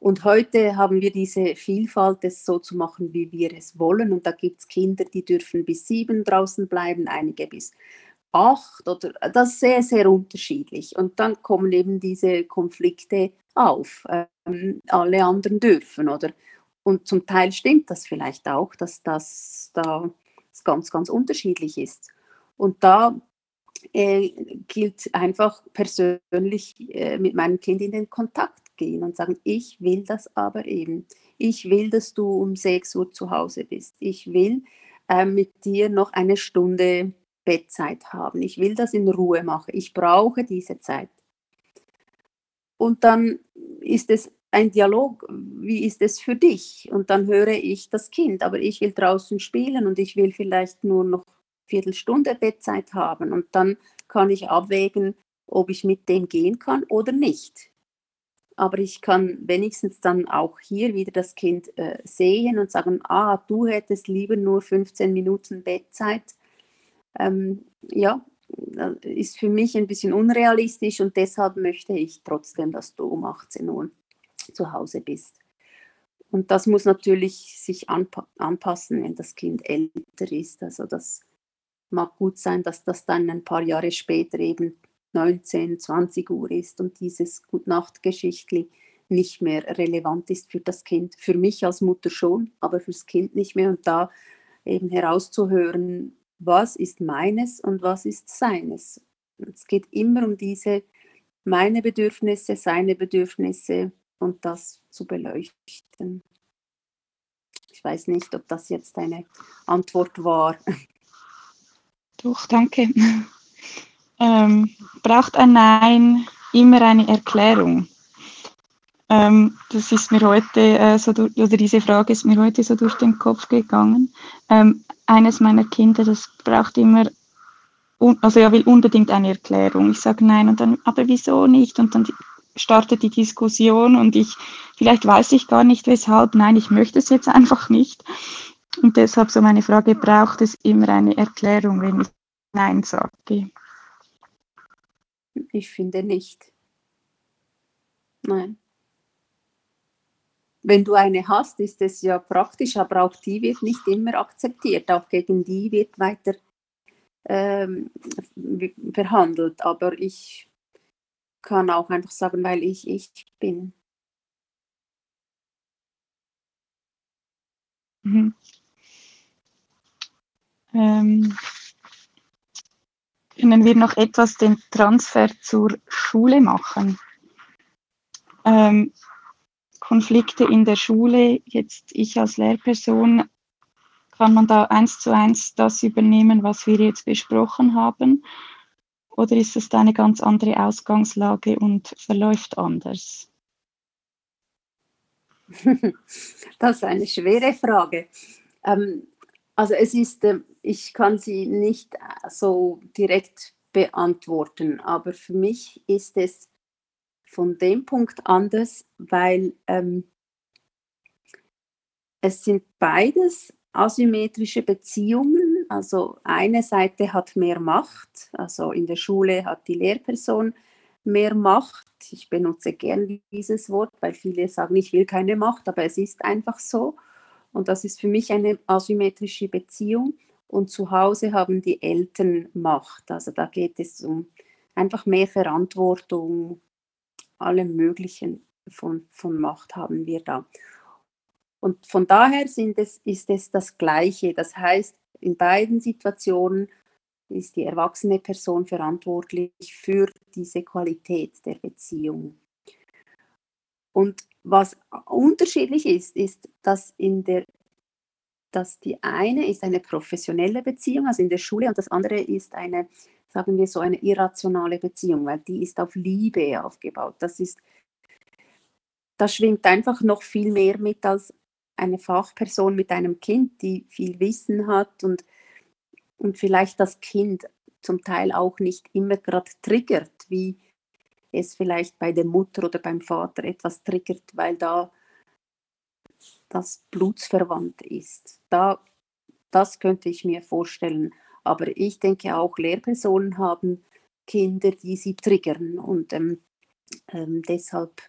Speaker 3: Und heute haben wir diese Vielfalt, es so zu machen, wie wir es wollen. Und da gibt es Kinder, die dürfen bis sieben draußen bleiben, einige bis acht oder das ist sehr, sehr unterschiedlich. Und dann kommen eben diese Konflikte auf. Ähm, alle anderen dürfen, oder? Und zum Teil stimmt das vielleicht auch, dass das da ganz, ganz unterschiedlich ist. Und da äh, gilt einfach persönlich äh, mit meinem Kind in den Kontakt gehen und sagen, ich will das aber eben. Ich will, dass du um 6 Uhr zu Hause bist. Ich will äh, mit dir noch eine Stunde Bettzeit haben. Ich will das in Ruhe machen. Ich brauche diese Zeit. Und dann ist es ein Dialog, wie ist es für dich? Und dann höre ich das Kind, aber ich will draußen spielen und ich will vielleicht nur noch Viertelstunde Bettzeit haben. Und dann kann ich abwägen, ob ich mit dem gehen kann oder nicht. Aber ich kann wenigstens dann auch hier wieder das Kind äh, sehen und sagen, ah, du hättest lieber nur 15 Minuten Bettzeit. Ähm, ja, ist für mich ein bisschen unrealistisch und deshalb möchte ich trotzdem, dass du um 18 Uhr zu Hause bist. Und das muss natürlich sich anpa anpassen, wenn das Kind älter ist. Also das mag gut sein, dass das dann ein paar Jahre später eben 19, 20 Uhr ist und dieses Gutnachtgeschichtli nicht mehr relevant ist für das Kind. Für mich als Mutter schon, aber fürs Kind nicht mehr. Und da eben herauszuhören, was ist meines und was ist seines. Es geht immer um diese meine Bedürfnisse, seine Bedürfnisse und das zu beleuchten. Ich weiß nicht, ob das jetzt eine Antwort war.
Speaker 2: Doch, danke. Ähm, braucht ein Nein immer eine Erklärung? Ähm, das ist mir heute äh, so durch, oder diese Frage ist mir heute so durch den Kopf gegangen. Ähm, eines meiner Kinder, das braucht immer, also er will unbedingt eine Erklärung. Ich sage nein und dann, aber wieso nicht? Und dann startet die Diskussion und ich, vielleicht weiß ich gar nicht weshalb, nein, ich möchte es jetzt einfach nicht. Und deshalb so meine Frage, braucht es immer eine Erklärung, wenn ich Nein sage?
Speaker 3: Ich finde nicht. Nein wenn du eine hast, ist es ja praktisch, aber auch die wird nicht immer akzeptiert. Auch gegen die wird weiter ähm, verhandelt. Aber ich kann auch einfach sagen, weil ich ich bin.
Speaker 2: Mhm. Ähm, können wir noch etwas den Transfer zur Schule machen? Ähm, Konflikte in der Schule, jetzt ich als Lehrperson, kann man da eins zu eins das übernehmen, was wir jetzt besprochen haben? Oder ist es eine ganz andere Ausgangslage und verläuft anders?
Speaker 3: Das ist eine schwere Frage. Ähm, also es ist, ähm, ich kann sie nicht äh, so direkt beantworten, aber für mich ist es von dem Punkt anders, weil ähm, es sind beides asymmetrische Beziehungen. Also eine Seite hat mehr Macht, also in der Schule hat die Lehrperson mehr Macht. Ich benutze gern dieses Wort, weil viele sagen, ich will keine Macht, aber es ist einfach so. Und das ist für mich eine asymmetrische Beziehung. Und zu Hause haben die Eltern Macht. Also da geht es um einfach mehr Verantwortung, alle möglichen von, von Macht haben wir da. Und von daher es, ist es das Gleiche. Das heißt, in beiden Situationen ist die erwachsene Person verantwortlich für diese Qualität der Beziehung. Und was unterschiedlich ist, ist, dass in der dass die eine ist eine professionelle Beziehung, also in der Schule, und das andere ist eine sagen wir so, eine irrationale Beziehung, weil die ist auf Liebe aufgebaut. Das ist, das schwingt einfach noch viel mehr mit als eine Fachperson mit einem Kind, die viel Wissen hat und, und vielleicht das Kind zum Teil auch nicht immer gerade triggert, wie es vielleicht bei der Mutter oder beim Vater etwas triggert, weil da das blutsverwandt ist. Da, das könnte ich mir vorstellen. Aber ich denke auch, Lehrpersonen haben Kinder, die sie triggern. Und ähm, ähm, deshalb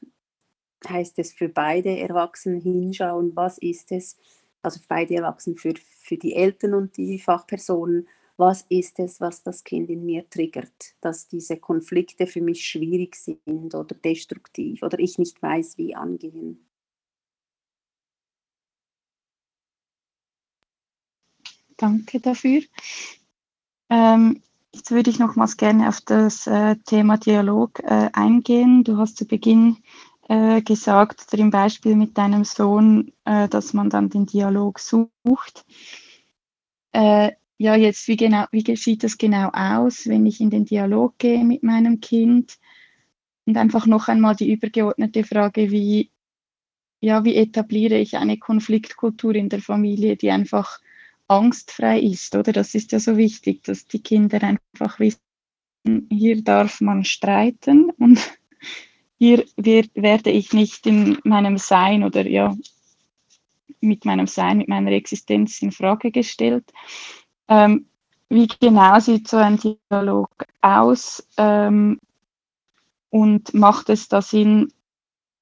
Speaker 3: heißt es für beide Erwachsenen hinschauen, was ist es, also für beide Erwachsenen, für, für die Eltern und die Fachpersonen, was ist es, was das Kind in mir triggert, dass diese Konflikte für mich schwierig sind oder destruktiv oder ich nicht weiß, wie angehen.
Speaker 2: Danke dafür. Ähm, jetzt würde ich nochmals gerne auf das äh, Thema Dialog äh, eingehen. Du hast zu Beginn äh, gesagt, oder im Beispiel mit deinem Sohn, äh, dass man dann den Dialog sucht. Äh, ja, jetzt, wie, genau, wie sieht das genau aus, wenn ich in den Dialog gehe mit meinem Kind? Und einfach noch einmal die übergeordnete Frage, wie, ja, wie etabliere ich eine Konfliktkultur in der Familie, die einfach angstfrei ist, oder? Das ist ja so wichtig, dass die Kinder einfach wissen, hier darf man streiten und hier wird, werde ich nicht in meinem Sein oder ja, mit meinem Sein, mit meiner Existenz in Frage gestellt. Ähm, wie genau sieht so ein Dialog aus ähm, und macht es da Sinn,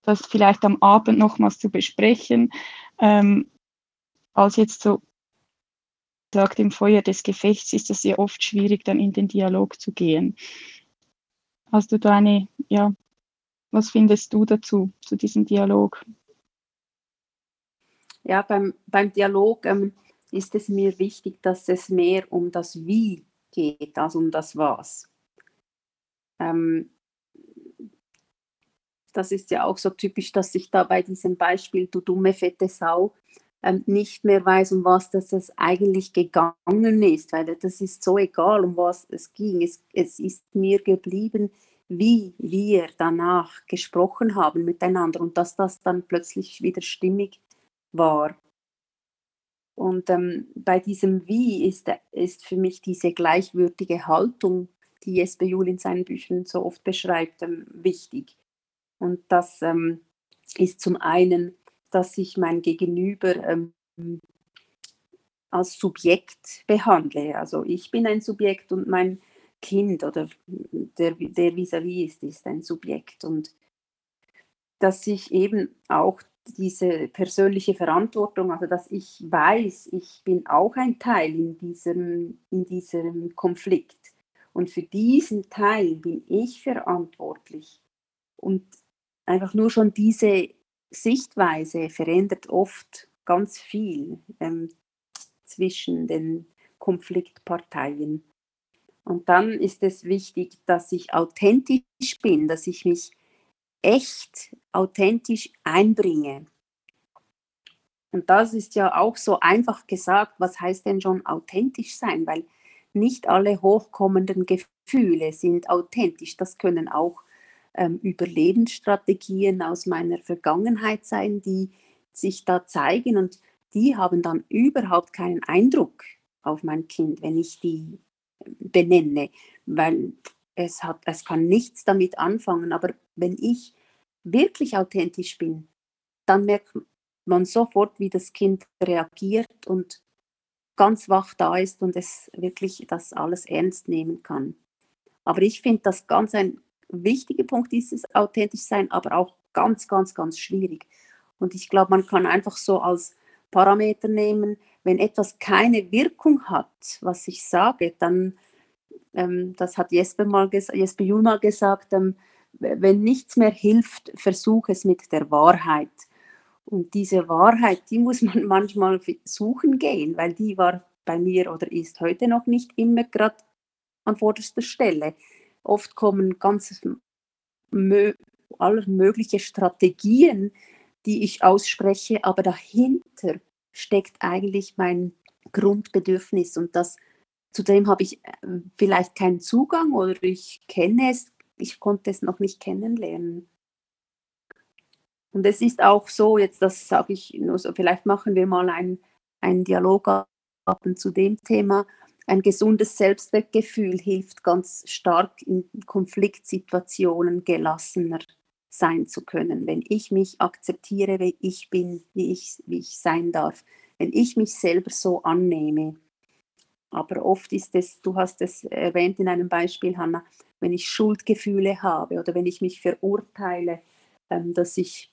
Speaker 2: das vielleicht am Abend nochmals zu besprechen, ähm, als jetzt so sagt, im Feuer des Gefechts ist es ja oft schwierig, dann in den Dialog zu gehen. Hast du da eine, ja, was findest du dazu, zu diesem Dialog?
Speaker 3: Ja, beim, beim Dialog ähm, ist es mir wichtig, dass es mehr um das Wie geht, als um das Was. Ähm, das ist ja auch so typisch, dass ich da bei diesem Beispiel, du dumme fette Sau, nicht mehr weiß, um was das, das eigentlich gegangen ist, weil das ist so egal, um was es ging. Es, es ist mir geblieben, wie wir danach gesprochen haben miteinander und dass das dann plötzlich wieder stimmig war. Und ähm, bei diesem Wie ist, ist für mich diese gleichwürdige Haltung, die Jesper Juhl in seinen Büchern so oft beschreibt, ähm, wichtig. Und das ähm, ist zum einen, dass ich mein Gegenüber ähm, als Subjekt behandle. Also ich bin ein Subjekt und mein Kind oder der, der vis-à-vis ist, ist ein Subjekt. Und dass ich eben auch diese persönliche Verantwortung, also dass ich weiß, ich bin auch ein Teil in diesem, in diesem Konflikt. Und für diesen Teil bin ich verantwortlich. Und einfach nur schon diese Sichtweise verändert oft ganz viel ähm, zwischen den Konfliktparteien. Und dann ist es wichtig, dass ich authentisch bin, dass ich mich echt authentisch einbringe. Und das ist ja auch so einfach gesagt, was heißt denn schon authentisch sein? Weil nicht alle hochkommenden Gefühle sind authentisch. Das können auch ähm, Überlebensstrategien aus meiner Vergangenheit sein, die sich da zeigen und die haben dann überhaupt keinen Eindruck auf mein Kind, wenn ich die ähm, benenne, weil es, hat, es kann nichts damit anfangen. Aber wenn ich wirklich authentisch bin, dann merkt man sofort, wie das Kind reagiert und ganz wach da ist und es wirklich das alles ernst nehmen kann. Aber ich finde das ganz ein wichtiger Punkt, dieses authentisch sein, aber auch ganz, ganz, ganz schwierig. Und ich glaube, man kann einfach so als Parameter nehmen, wenn etwas keine Wirkung hat, was ich sage, dann, ähm, das hat Jesper, mal Jesper Juhl gesagt, ähm, wenn nichts mehr hilft, versuche es mit der Wahrheit. Und diese Wahrheit, die muss man manchmal suchen gehen, weil die war bei mir oder ist heute noch nicht immer gerade an vorderster Stelle. Oft kommen ganz mö aller mögliche Strategien, die ich ausspreche, aber dahinter steckt eigentlich mein Grundbedürfnis und das zu habe ich äh, vielleicht keinen Zugang oder ich kenne es, ich konnte es noch nicht kennenlernen. Und es ist auch so, jetzt das sage ich nur so, vielleicht machen wir mal einen, einen Dialog zu dem Thema. Ein gesundes Selbstwertgefühl hilft ganz stark in Konfliktsituationen gelassener sein zu können, wenn ich mich akzeptiere, wie ich bin, wie ich, wie ich sein darf, wenn ich mich selber so annehme. Aber oft ist es, du hast es erwähnt in einem Beispiel, Hanna, wenn ich Schuldgefühle habe oder wenn ich mich verurteile, ähm, dass ich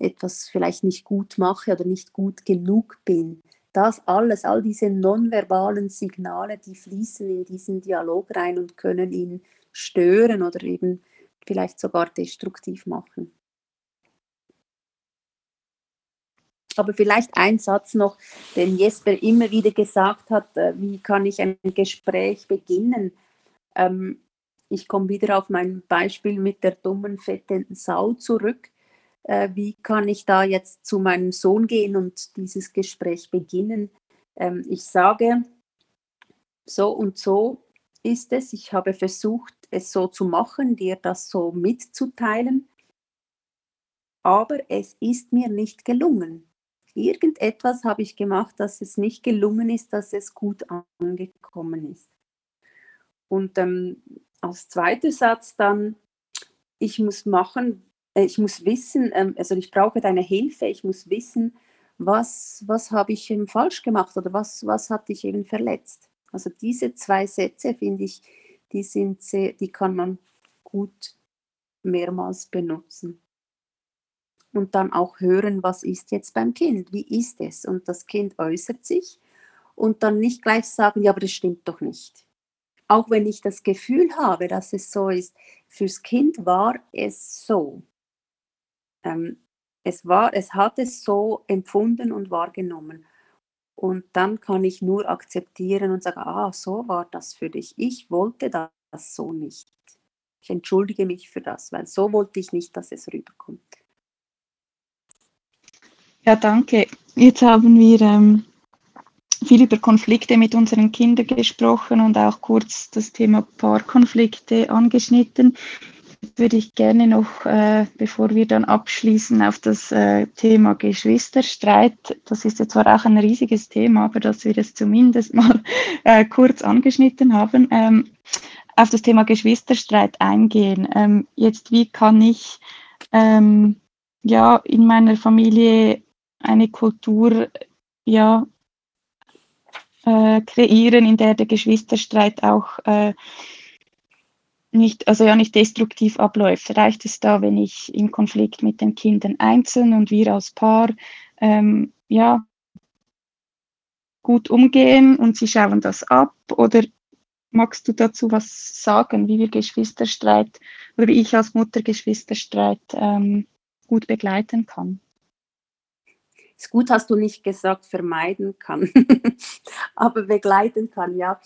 Speaker 3: etwas vielleicht nicht gut mache oder nicht gut genug bin. Das alles, all diese nonverbalen Signale, die fließen in diesen Dialog rein und können ihn stören oder eben vielleicht sogar destruktiv machen. Aber vielleicht ein Satz noch, den Jesper immer wieder gesagt hat, äh, wie kann ich ein Gespräch beginnen? Ähm, ich komme wieder auf mein Beispiel mit der dummen, fetten Sau zurück. Äh, wie kann ich da jetzt zu meinem Sohn gehen und dieses Gespräch beginnen? Ähm, ich sage, so und so ist es. Ich habe versucht, es so zu machen, dir das so mitzuteilen. Aber es ist mir nicht gelungen. Irgendetwas habe ich gemacht, dass es nicht gelungen ist, dass es gut angekommen ist. Und ähm, als zweiter Satz dann, ich muss machen, ich muss wissen, ähm, also ich brauche deine Hilfe, ich muss wissen, was, was habe ich eben falsch gemacht oder was, was hat dich eben verletzt. Also diese zwei Sätze finde ich, die sind sehr, die kann man gut mehrmals benutzen. Und dann auch hören, was ist jetzt beim Kind, wie ist es? Und das Kind äußert sich und dann nicht gleich sagen, ja, aber das stimmt doch nicht. Auch wenn ich das Gefühl habe, dass es so ist, fürs Kind war es so. Ähm, es, war, es hat es so empfunden und wahrgenommen. Und dann kann ich nur akzeptieren und sagen, ah, so war das für dich. Ich wollte das so nicht. Ich entschuldige mich für das, weil so wollte ich nicht, dass es rüberkommt.
Speaker 2: Ja, danke. Jetzt haben wir ähm, viel über Konflikte mit unseren Kindern gesprochen und auch kurz das Thema Paarkonflikte angeschnitten. Jetzt würde ich gerne noch, äh, bevor wir dann abschließen, auf das äh, Thema Geschwisterstreit. Das ist ja zwar auch ein riesiges Thema, aber dass wir es zumindest mal äh, kurz angeschnitten haben, ähm, auf das Thema Geschwisterstreit eingehen. Ähm, jetzt, wie kann ich ähm, ja in meiner Familie eine Kultur ja äh, kreieren, in der der Geschwisterstreit auch äh, nicht, also ja nicht destruktiv abläuft. Reicht es da, wenn ich im Konflikt mit den Kindern einzeln und wir als Paar ähm, ja gut umgehen und sie schauen das ab oder magst du dazu was sagen, wie wir Geschwisterstreit oder wie ich als Mutter Geschwisterstreit ähm, gut begleiten kann?
Speaker 3: Ist gut, hast du nicht gesagt, vermeiden kann, aber begleiten kann, ja.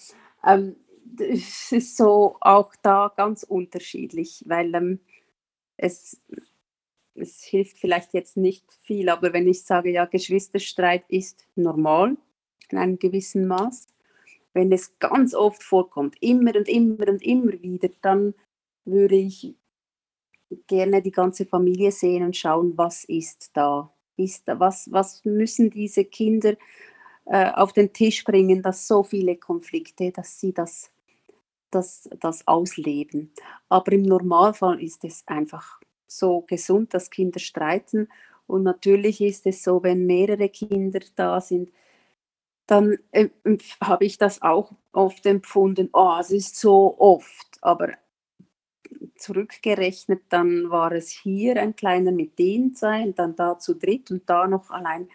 Speaker 3: Ähm, es ist so auch da ganz unterschiedlich, weil ähm, es, es hilft vielleicht jetzt nicht viel, aber wenn ich sage, ja, Geschwisterstreit ist normal in einem gewissen Maß, wenn es ganz oft vorkommt, immer und immer und immer wieder, dann würde ich gerne die ganze Familie sehen und schauen, was ist da? Ist, was, was müssen diese Kinder äh, auf den Tisch bringen, dass so viele Konflikte, dass sie das, das, das ausleben. Aber im Normalfall ist es einfach so gesund, dass Kinder streiten. Und natürlich ist es so, wenn mehrere Kinder da sind, dann äh, habe ich das auch oft empfunden, oh, es ist so oft, aber zurückgerechnet, dann war es hier ein kleiner mit den zwei und dann da zu dritt und da noch allein.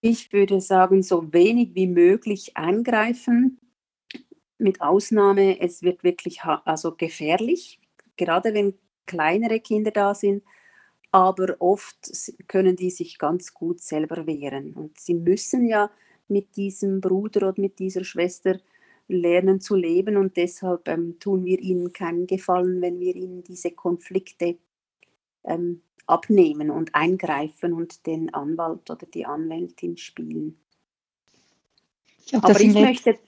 Speaker 3: Ich würde sagen, so wenig wie möglich eingreifen, mit Ausnahme, es wird wirklich also gefährlich, gerade wenn kleinere Kinder da sind, aber oft können die sich ganz gut selber wehren. Und sie müssen ja mit diesem Bruder oder mit dieser Schwester lernen zu leben und deshalb ähm, tun wir ihnen keinen Gefallen, wenn wir ihnen diese Konflikte ähm, abnehmen und eingreifen und den Anwalt oder die Anwältin spielen. Ich Aber ich möchte,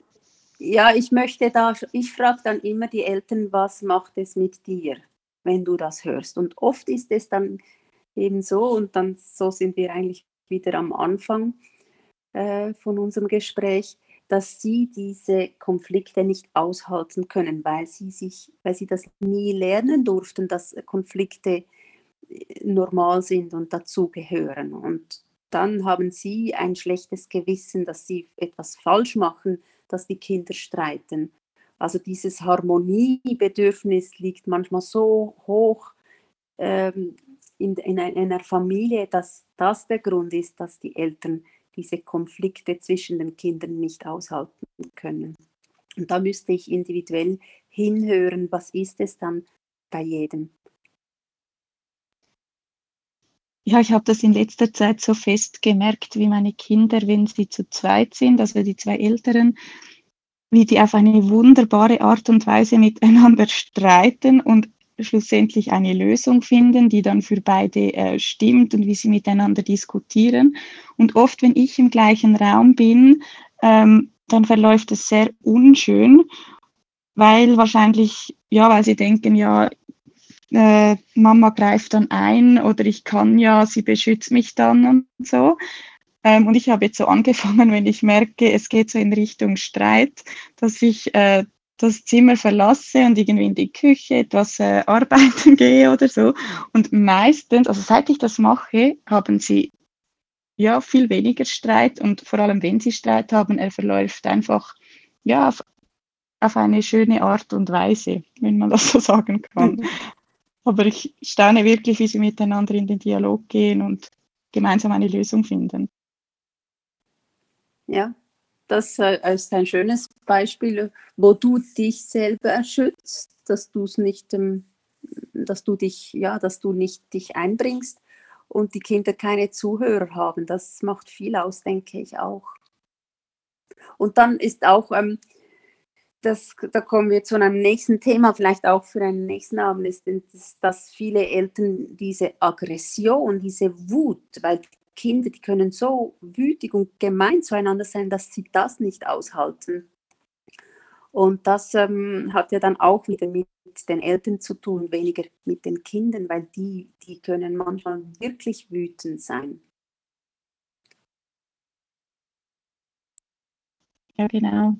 Speaker 3: ja, ich möchte da, ich frage dann immer die Eltern, was macht es mit dir, wenn du das hörst? Und oft ist es dann eben so und dann so sind wir eigentlich wieder am Anfang äh, von unserem Gespräch dass sie diese Konflikte nicht aushalten können, weil sie sich, weil sie das nie lernen durften, dass Konflikte äh, normal sind und dazugehören. Und dann haben sie ein schlechtes Gewissen, dass sie etwas falsch machen, dass die Kinder streiten. Also dieses Harmoniebedürfnis liegt manchmal so hoch ähm, in, in einer Familie, dass das der Grund ist, dass die Eltern diese Konflikte zwischen den Kindern nicht aushalten können. Und da müsste ich individuell hinhören, was ist es dann bei jedem.
Speaker 2: Ja, ich habe das in letzter Zeit so fest gemerkt, wie meine Kinder, wenn sie zu zweit sind, also die zwei Älteren, wie die auf eine wunderbare Art und Weise miteinander streiten und schlussendlich eine Lösung finden, die dann für beide äh, stimmt und wie sie miteinander diskutieren. Und oft, wenn ich im gleichen Raum bin, ähm, dann verläuft es sehr unschön, weil wahrscheinlich, ja, weil sie denken, ja, äh, Mama greift dann ein oder ich kann ja, sie beschützt mich dann und so. Ähm, und ich habe jetzt so angefangen, wenn ich merke, es geht so in Richtung Streit, dass ich äh, das Zimmer verlasse und irgendwie in die Küche etwas äh, arbeiten gehe oder so. Und meistens, also seit ich das mache, haben sie ja viel weniger Streit und vor allem wenn sie Streit haben, er verläuft einfach ja auf, auf eine schöne Art und Weise, wenn man das so sagen kann. Aber ich staune wirklich, wie sie miteinander in den Dialog gehen und gemeinsam eine Lösung finden.
Speaker 3: Ja, das äh, ist ein schönes Beispiel, wo du dich selber schützt, dass du es nicht, ähm, dass du dich, ja, dass du nicht dich einbringst und die Kinder keine Zuhörer haben. Das macht viel aus, denke ich auch. Und dann ist auch, ähm, das, da kommen wir zu einem nächsten Thema, vielleicht auch für einen nächsten Abend, ist, dass viele Eltern diese Aggression, diese Wut, weil Kinder, die können so wütig und gemein zueinander sein, dass sie das nicht aushalten. Und das ähm, hat ja dann auch wieder mit den Eltern zu tun, weniger mit den Kindern, weil die, die können manchmal wirklich wütend sein.
Speaker 2: Ja, genau.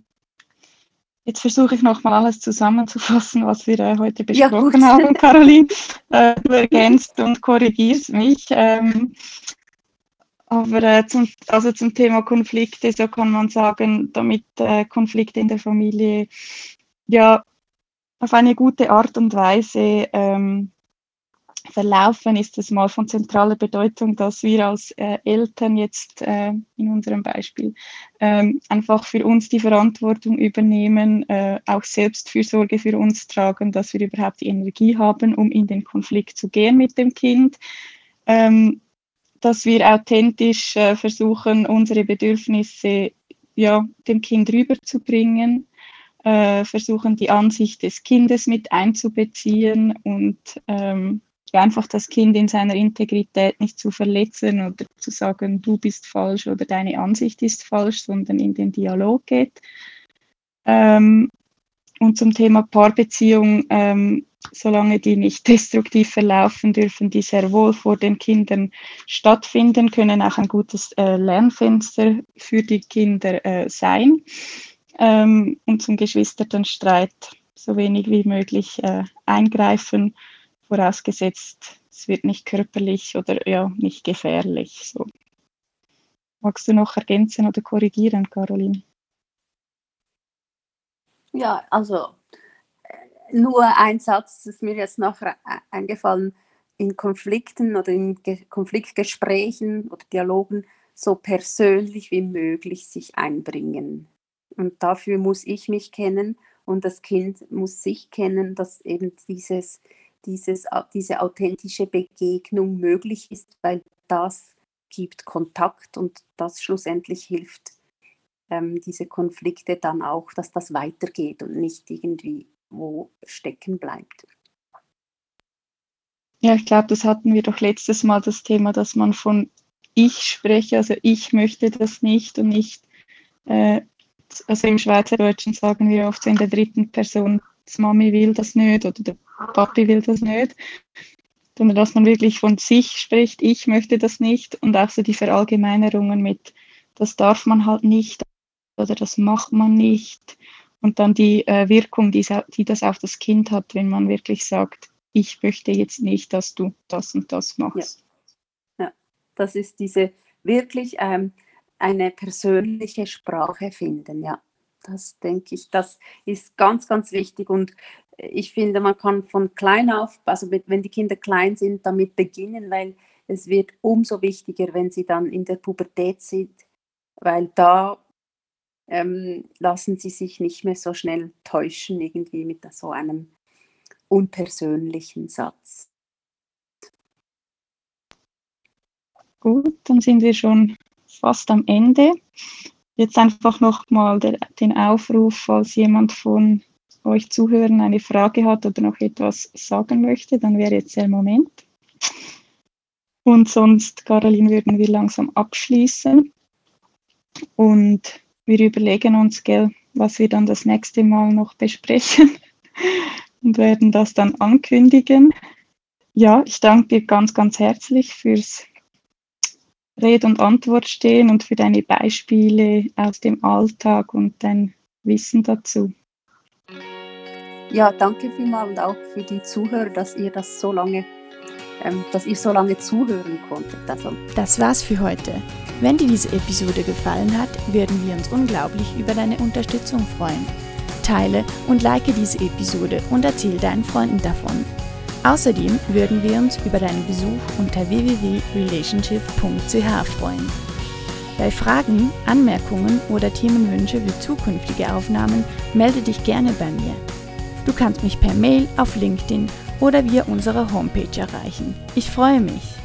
Speaker 2: Jetzt versuche ich nochmal alles zusammenzufassen, was wir äh, heute besprochen ja, haben, Caroline. Äh, du ergänzt und korrigierst mich. Ähm, aber äh, zum, also zum Thema Konflikte, so kann man sagen, damit äh, Konflikte in der Familie ja auf eine gute Art und Weise ähm, verlaufen, ist es mal von zentraler Bedeutung, dass wir als äh, Eltern jetzt äh, in unserem Beispiel ähm, einfach für uns die Verantwortung übernehmen, äh, auch Selbstfürsorge für uns tragen, dass wir überhaupt die Energie haben, um in den Konflikt zu gehen mit dem Kind. Ähm, dass wir authentisch äh, versuchen, unsere Bedürfnisse ja, dem Kind rüberzubringen, äh, versuchen die Ansicht des Kindes mit einzubeziehen und ähm, einfach das Kind in seiner Integrität nicht zu verletzen oder zu sagen, du bist falsch oder deine Ansicht ist falsch, sondern in den Dialog geht. Ähm, und zum Thema Paarbeziehung, ähm, solange die nicht destruktiv verlaufen, dürfen die sehr wohl vor den Kindern stattfinden, können auch ein gutes äh, Lernfenster für die Kinder äh, sein. Ähm, und zum Geschwistertenstreit so wenig wie möglich äh, eingreifen vorausgesetzt, es wird nicht körperlich oder ja, nicht gefährlich. So. Magst du noch ergänzen oder korrigieren, Caroline?
Speaker 3: Ja, also äh, nur ein Satz ist mir jetzt noch eingefallen, in Konflikten oder in Ge Konfliktgesprächen oder Dialogen so persönlich wie möglich sich einbringen. Und dafür muss ich mich kennen und das Kind muss sich kennen, dass eben dieses dieses, diese authentische Begegnung möglich ist, weil das gibt Kontakt und das schlussendlich hilft, ähm, diese Konflikte dann auch, dass das weitergeht und nicht irgendwie wo stecken bleibt.
Speaker 2: Ja, ich glaube, das hatten wir doch letztes Mal das Thema, dass man von ich spreche, also ich möchte das nicht und nicht, äh, also im Schweizerdeutschen sagen wir oft so in der dritten Person, das Mami will das nicht oder der Papi will das nicht, sondern dass man wirklich von sich spricht, ich möchte das nicht und auch so die Verallgemeinerungen mit, das darf man halt nicht oder das macht man nicht und dann die äh, Wirkung, die, die das auf das Kind hat, wenn man wirklich sagt, ich möchte jetzt nicht, dass du das und das machst.
Speaker 3: Ja, ja. das ist diese wirklich ähm, eine persönliche Sprache finden, ja. Das denke ich, das ist ganz, ganz wichtig und ich finde, man kann von klein auf, also wenn die Kinder klein sind, damit beginnen, weil es wird umso wichtiger, wenn sie dann in der Pubertät sind, weil da ähm, lassen sie sich nicht mehr so schnell täuschen, irgendwie mit so einem unpersönlichen Satz.
Speaker 2: Gut, dann sind wir schon fast am Ende. Jetzt einfach nochmal den Aufruf, falls jemand von euch zuhören eine Frage hat oder noch etwas sagen möchte, dann wäre jetzt der Moment. Und sonst, Caroline, würden wir langsam abschließen. Und wir überlegen uns, gell, was wir dann das nächste Mal noch besprechen und werden das dann ankündigen. Ja, ich danke dir ganz, ganz herzlich fürs Rede und Antwort stehen und für deine Beispiele aus dem Alltag und dein Wissen dazu.
Speaker 3: Ja, danke vielmals und auch für die Zuhörer, dass ihr das so lange, ähm, dass ihr so lange zuhören konntet. Also.
Speaker 1: Das war's für heute. Wenn dir diese Episode gefallen hat, würden wir uns unglaublich über deine Unterstützung freuen. Teile und like diese Episode und erzähl deinen Freunden davon. Außerdem würden wir uns über deinen Besuch unter www.relationship.ch freuen. Bei Fragen, Anmerkungen oder Themenwünsche für zukünftige Aufnahmen melde dich gerne bei mir. Du kannst mich per Mail auf LinkedIn oder via unsere Homepage erreichen. Ich freue mich.